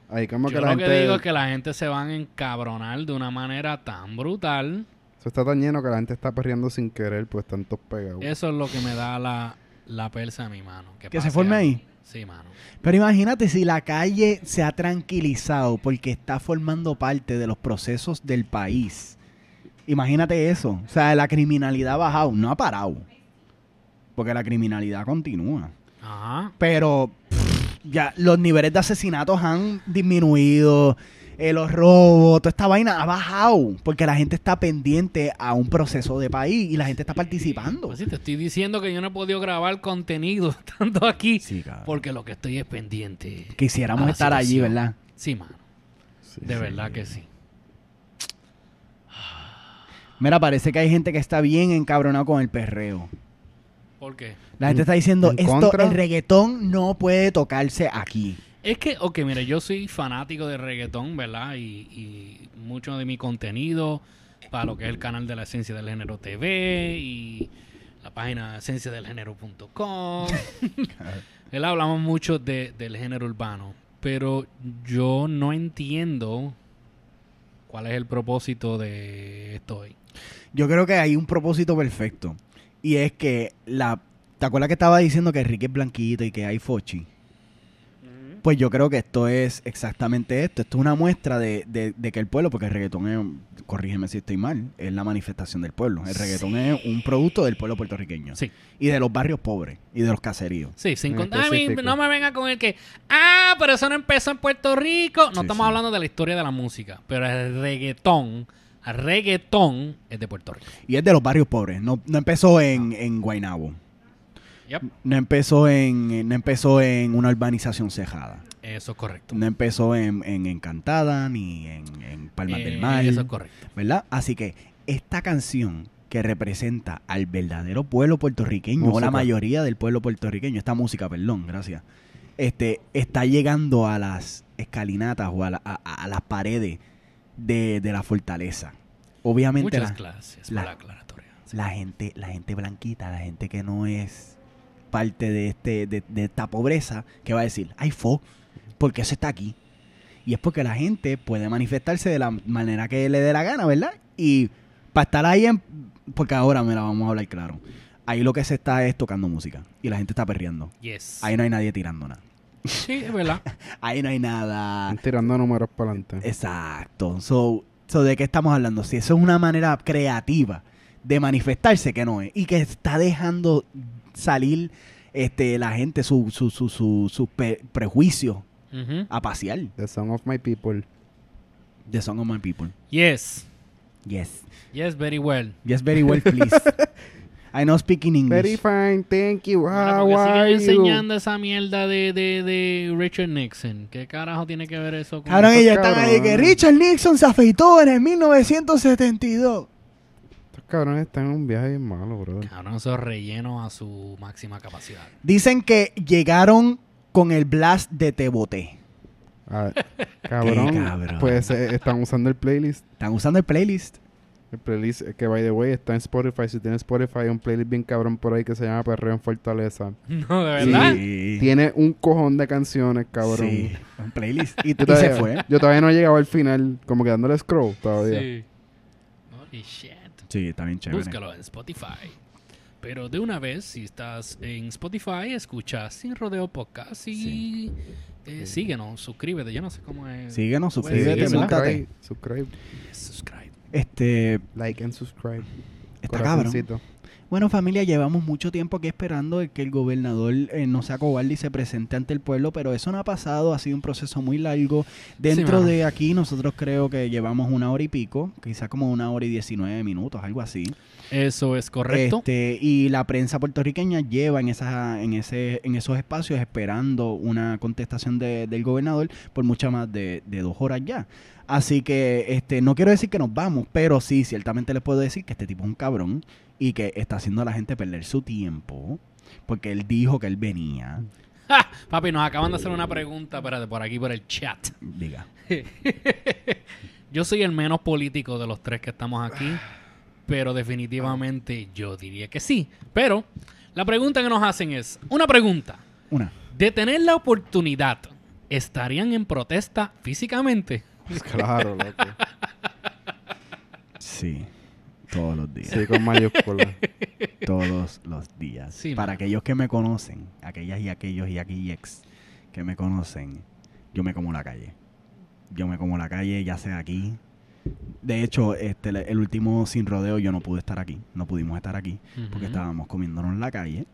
Ahí como Yo que la lo que digo es que la gente se van a encabronar de una manera tan brutal. Eso está tan lleno que la gente está perreando sin querer, pues están todos pegados. Eso es lo que me da la, la persa a mi mano. ¿Que pase se forme ahí? Sí, mano. Pero imagínate si la calle se ha tranquilizado porque está formando parte de los procesos del país. Imagínate eso. O sea, la criminalidad ha bajado, no ha parado. Porque la criminalidad continúa. Ajá. Pero pff, ya los niveles de asesinatos han disminuido. eh, los robos, toda esta vaina ha bajado porque la gente está pendiente a un proceso de país y la gente está participando. Pues te estoy diciendo que yo no he podido grabar contenido estando aquí. Sí. Porque lo que estoy es pendiente. Quisiéramos estar allí. ¿verdad? Sí, mano. de verdad que sí. Mira, parece que hay gente que está bien encabronado con el perreo. ¿Por qué? La gente está diciendo, ¿En esto, contra? el reggaetón no puede tocarse aquí. Es que, ok, mire, yo soy fanático de reggaetón, ¿verdad? Y, y mucho de mi contenido para lo que es el canal de la Esencia del Género TV y la página esenciadelgénero.com. ¿Verdad? Hablamos mucho de- del género urbano, pero yo no entiendo cuál es el propósito de esto hoy. Yo creo que hay un propósito perfecto. Y es que la... ¿Te acuerdas que estaba diciendo que Ricky es blanquito y que hay fochi? Pues yo creo que esto es exactamente esto. Esto es una muestra de, de- de que el pueblo, porque el reggaetón es, corrígeme si estoy mal, es la manifestación del pueblo. El reggaetón es un producto del pueblo puertorriqueño. Sí. Y de los barrios pobres y de los caseríos. Sí, sin contar. A mí específico. no me venga con el que. Ah, pero eso no empezó en Puerto Rico. No Sí, estamos sí. hablando de la historia de la música. Pero el reggaetón. Reggaetón es de Puerto Rico. Y es de los barrios pobres. No, no empezó en, en Guaynabo. Yep, No empezó en, no empezó en una urbanización cejada. eso es correcto. No empezó en, en Encantada ni en, en Palmas Eh, del Mar. Eso es correcto. ¿Verdad? Así que esta canción que representa al verdadero pueblo puertorriqueño, o la mayoría del pueblo puertorriqueño, esta música, perdón, gracias, este, está llegando a las escalinatas o a, la- a- a las paredes de, de la fortaleza. Obviamente Muchas la, clases la- por la aclaratoria. Sí. la gente, la gente blanquita, la gente que no es parte de este, de, de esta pobreza, que va a decir, ay fo, porque eso está aquí. Y es porque la gente puede manifestarse de la manera que le dé la gana, ¿verdad? Y para estar ahí, en, porque ahora me la vamos a hablar claro. Ahí lo que se está es tocando música y la gente está perreando. Yes. Ahí no hay nadie tirando nada. Sí, es verdad. Ahí no hay nada. Están tirando números para adelante. Exacto. So, so, ¿de qué estamos hablando? Si eso es una manera creativa de manifestarse, que no es. Y que está dejando salir este, la gente su, su, su, su, pe- prejuicios Ujú. a pasear. The Song of My People. The Song of My People. Yes. Yes. Yes, very well. Yes, very well, please. I know speaking English. Very fine, thank you. How porque are you? enseñando esa mierda de, de, de Richard Nixon. ¿Qué carajo tiene que ver eso con Cabrón, Estos ellos están ahí que. Richard Nixon se afeitó en el 1972. Estos cabrones están en un viaje bien malo, brother. Cabrón, esos rellenos a su máxima capacidad. Dicen que llegaron con el blast de Te Boté. Ah, cabrón, cabrón. Pues eh, están usando el playlist. Están usando el playlist. El playlist eh, que, by the way, está en Spotify. Si tienes Spotify, hay un playlist bien cabrón por ahí que se llama Perreo en Fortaleza. No, de verdad. Sí. Tiene un cojón de canciones, cabrón. Sí, un playlist. Y, Yo y se todavía, fue. yo todavía no he llegado al final, como que dándole scroll todavía. Sí. Holy shit. Sí, está bien chévere. Búscalo en Spotify. Pero de una vez, si estás en Spotify, escucha Sin Rodeo Podcast y eh, síguenos, suscríbete. Yo no sé cómo es. Síguenos, Pues, suscríbete, sí, Este, like and subscribe. está cabrón. Bueno, familia, llevamos mucho tiempo aquí esperando que el gobernador eh, no sea cobarde y se presente ante el pueblo, pero eso no ha pasado, ha sido un proceso muy largo. Dentro de aquí, nosotros creo que llevamos una hora y pico, quizá como una hora y diecinueve minutos, algo así. Eso es correcto. Este, y la prensa puertorriqueña lleva en, ese, en esos espacios esperando una contestación de- del gobernador por muchas más de, de dos horas ya. Así que este, no quiero decir que nos vamos, pero sí, ciertamente les puedo decir que este tipo es un cabrón y que está haciendo a la gente perder su tiempo porque él dijo que él venía. ¡Ja! Papi, nos acaban de hacer una pregunta, espérate, por aquí, por el chat. Diga. Yo soy el menos político de los tres que estamos aquí, pero definitivamente yo diría que sí. Pero la pregunta que nos hacen es, una pregunta, Una. de tener la oportunidad, ¿estarían en protesta físicamente? Claro, loco. Sí. Todos los días. Sí, con mayúsculas. todos los días. Sí, Para aquellos que me conocen, aquellas y aquellos y aquellos que me conocen, yo me como la calle. Yo me como la calle, ya sea aquí. De hecho, este, el- último sin rodeo yo no pude estar aquí, no pudimos estar aquí porque estábamos comiéndonos en la calle,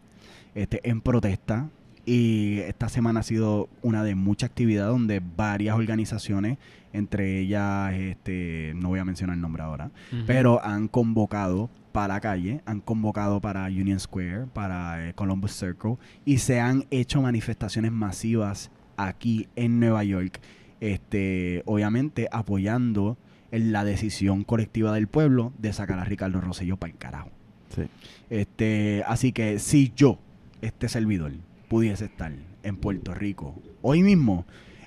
este, en protesta Y esta semana ha sido una de mucha actividad donde varias organizaciones, entre ellas, este, no voy a mencionar el nombre ahora, pero han convocado para la calle, han convocado para Union Square, para eh, Columbus Circle y se han hecho manifestaciones masivas aquí en Nueva York, este, obviamente apoyando en la decisión colectiva del pueblo de sacar a Ricardo Rosselló para el carajo. Sí. Este, así que si yo, este servidor, pudiese estar en Puerto Rico hoy mismo,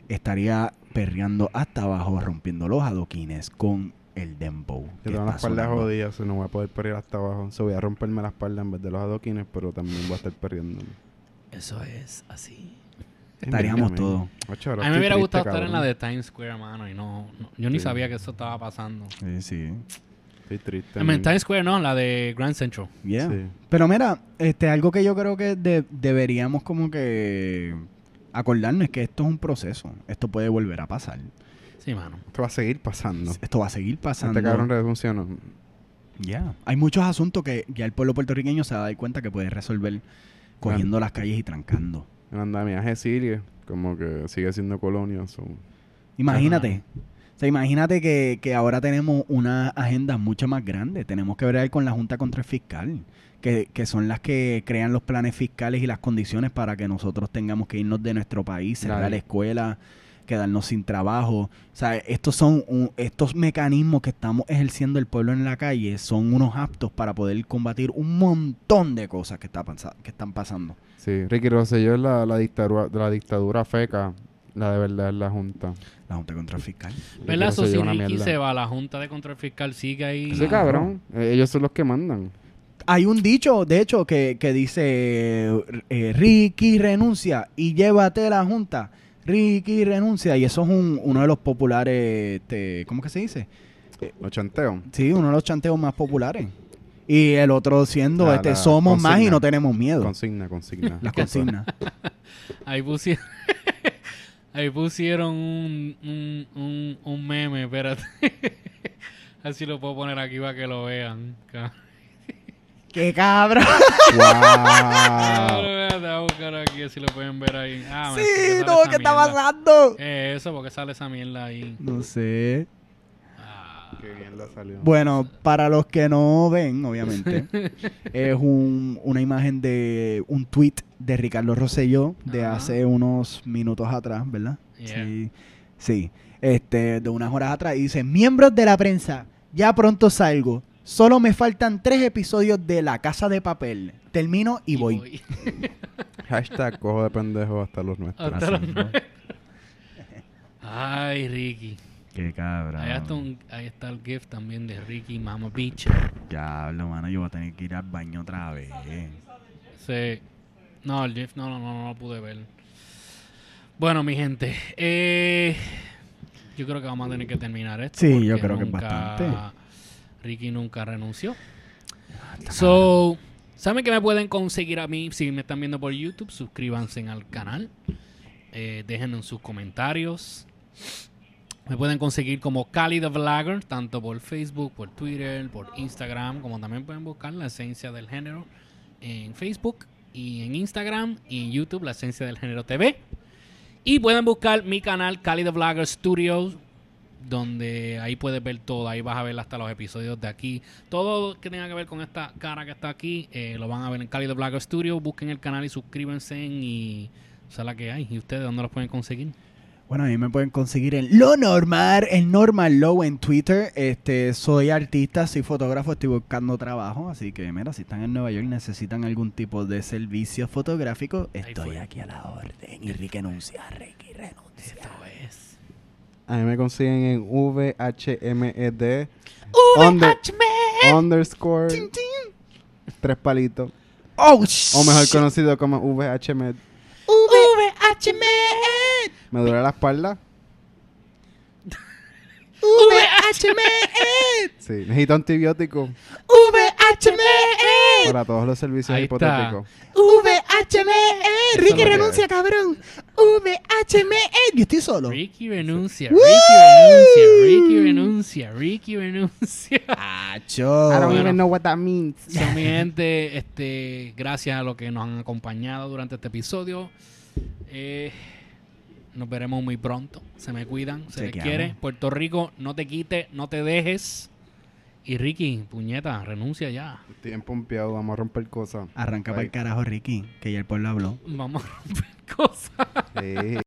estaría perreando hasta abajo, rompiendo los adoquines con el dembow. Yo tengo la espalda sonando. jodida, so no voy a poder perrear hasta abajo. So voy a romperme la espalda en vez de los adoquines, pero también voy a estar perreando. Eso es así. Estaríamos todos. A mí me hubiera gustado estar en la de Times Square, mano, y no, no- yo ni Sí. sabía que eso estaba pasando. Sí, sí. Estoy triste. I mean. Times Square no, la de Grand Central. Yeah. Sí. Pero mira, este, algo que yo creo que de- deberíamos como que acordarnos es que esto es un proceso. Esto puede volver a pasar. Sí, mano. Esto va a seguir pasando. Esto va a seguir pasando. Este cabrón funcionó. Ya. Hay muchos asuntos que ya el pueblo puertorriqueño se va a dar cuenta que puede resolver cogiendo las calles y trancando. El andamiaje sigue, como que sigue siendo colonia. so. Imagínate. Sea, imagínate que, que ahora tenemos una agenda mucho más grande. Tenemos que ver con la Junta Contra el Fiscal, que, que son las que crean los planes fiscales y las condiciones para que nosotros tengamos que irnos de nuestro país, cerrar Dale. la escuela, quedarnos sin trabajo. O sea, estos son un- estos mecanismos que estamos ejerciendo el pueblo en la calle son unos aptos para poder combatir un montón de cosas que, está que están pasando. Sí, Ricky Rosselló es la, la dictadura, la dictadura feca. La de verdad es la Junta. La Junta Contra el Fiscal. ¿Verdad? Eso si Ricky mierda. se va, la Junta de Control Fiscal sigue ahí. Ese cabrón, eh, ellos son los que mandan. Hay un dicho, de hecho, que, que dice eh, Ricky renuncia y llévate la junta. Ricky renuncia y eso es un- uno de los populares, este, ¿cómo que se dice? Los chanteos. Sí, uno de los chanteos más populares. Y el otro siendo, La- este, la somos más y no tenemos miedo. Consigna, consigna. Las consignas. Ahí pusieron, ahí pusieron un, un, un, un meme, espérate. Así lo puedo poner aquí para que lo vean. ¡Qué cabrón! ¡Wow! espérate, voy a buscar aquí, así lo pueden ver ahí. Ah, sí, no, ¿qué está pasando? Eh, eso, porque sale esa mierda ahí. No sé. Qué bien la salió. Bueno, para los que no ven, obviamente, es un- una imagen de un tweet de Ricardo Rosselló de hace unos minutos atrás, ¿verdad? Yeah. Sí, sí. Este, de unas horas atrás. Y dice, miembros de la prensa, ya pronto salgo. Solo me faltan tres episodios de La Casa de Papel. Termino y, voy. Hashtag cojo de pendejo hasta los nuestros. Hasta los nueve. Ay, Ricky. Qué cabrón. Ahí está, un- ahí está el gift también de Ricky Mama Beach. Diablo, mano, yo voy a tener que ir al baño otra vez. Sí. No, el GIF no, no, no, no lo pude ver. Bueno, mi gente. eh, yo creo que vamos a tener que terminar esto. Sí, yo creo que es nunca- bastante. Ricky nunca renunció. So, ¿saben que me pueden conseguir a mí? Si me están viendo por YouTube, suscríbanse al canal. Eh, déjenme sus comentarios. Me pueden conseguir como Cali the Vlogger, tanto por Facebook, por Twitter, por Instagram, como también pueden buscar la esencia del género en Facebook y en Instagram y en YouTube, la esencia del género TV. Y pueden buscar mi canal Cali the Vlogger Studios, donde ahí puedes ver todo. Ahí vas a ver hasta los episodios de aquí. Todo que tenga que ver con esta cara que está aquí, eh, lo van a ver en Cali the Vlogger Studio. Busquen el canal y suscríbanse y... O sea, que hay. ¿Y ustedes dónde los pueden conseguir? Bueno, a mí me pueden conseguir en Lo Normal, el Normal Low en Twitter. Este, soy artista, soy fotógrafo, estoy buscando trabajo. Así que, mira, si están en Nueva York y necesitan algún tipo de servicio fotográfico, estoy aquí a la orden. Y Ricky renuncia, Ricky renuncia. es... A mí me consiguen en VHMED under- underscore tres palitos. Oh, O mejor conocido como VHMED. Me duele la espalda. Sí, necesito antibiótico para todos los servicios Ahí hipotéticos. VHME, Ricky lo que renuncia, cabrón. VHME. Yo estoy solo. Ricky renuncia, Ricky renuncia, Ricky renuncia, Ricky renuncia. Acho. I don't Bueno. even know what that means. So, mi gente, este, gracias a los que nos han acompañado durante este episodio. Eh, nos veremos muy pronto. Se me cuidan, se les quiere. Puerto Rico, no te quites, no te dejes. Y Ricky, puñeta, renuncia ya. Estoy empompeado, vamos a romper cosas. Arranca para el carajo, Ricky, que ya el pueblo habló. Vamos a romper cosas. Sí.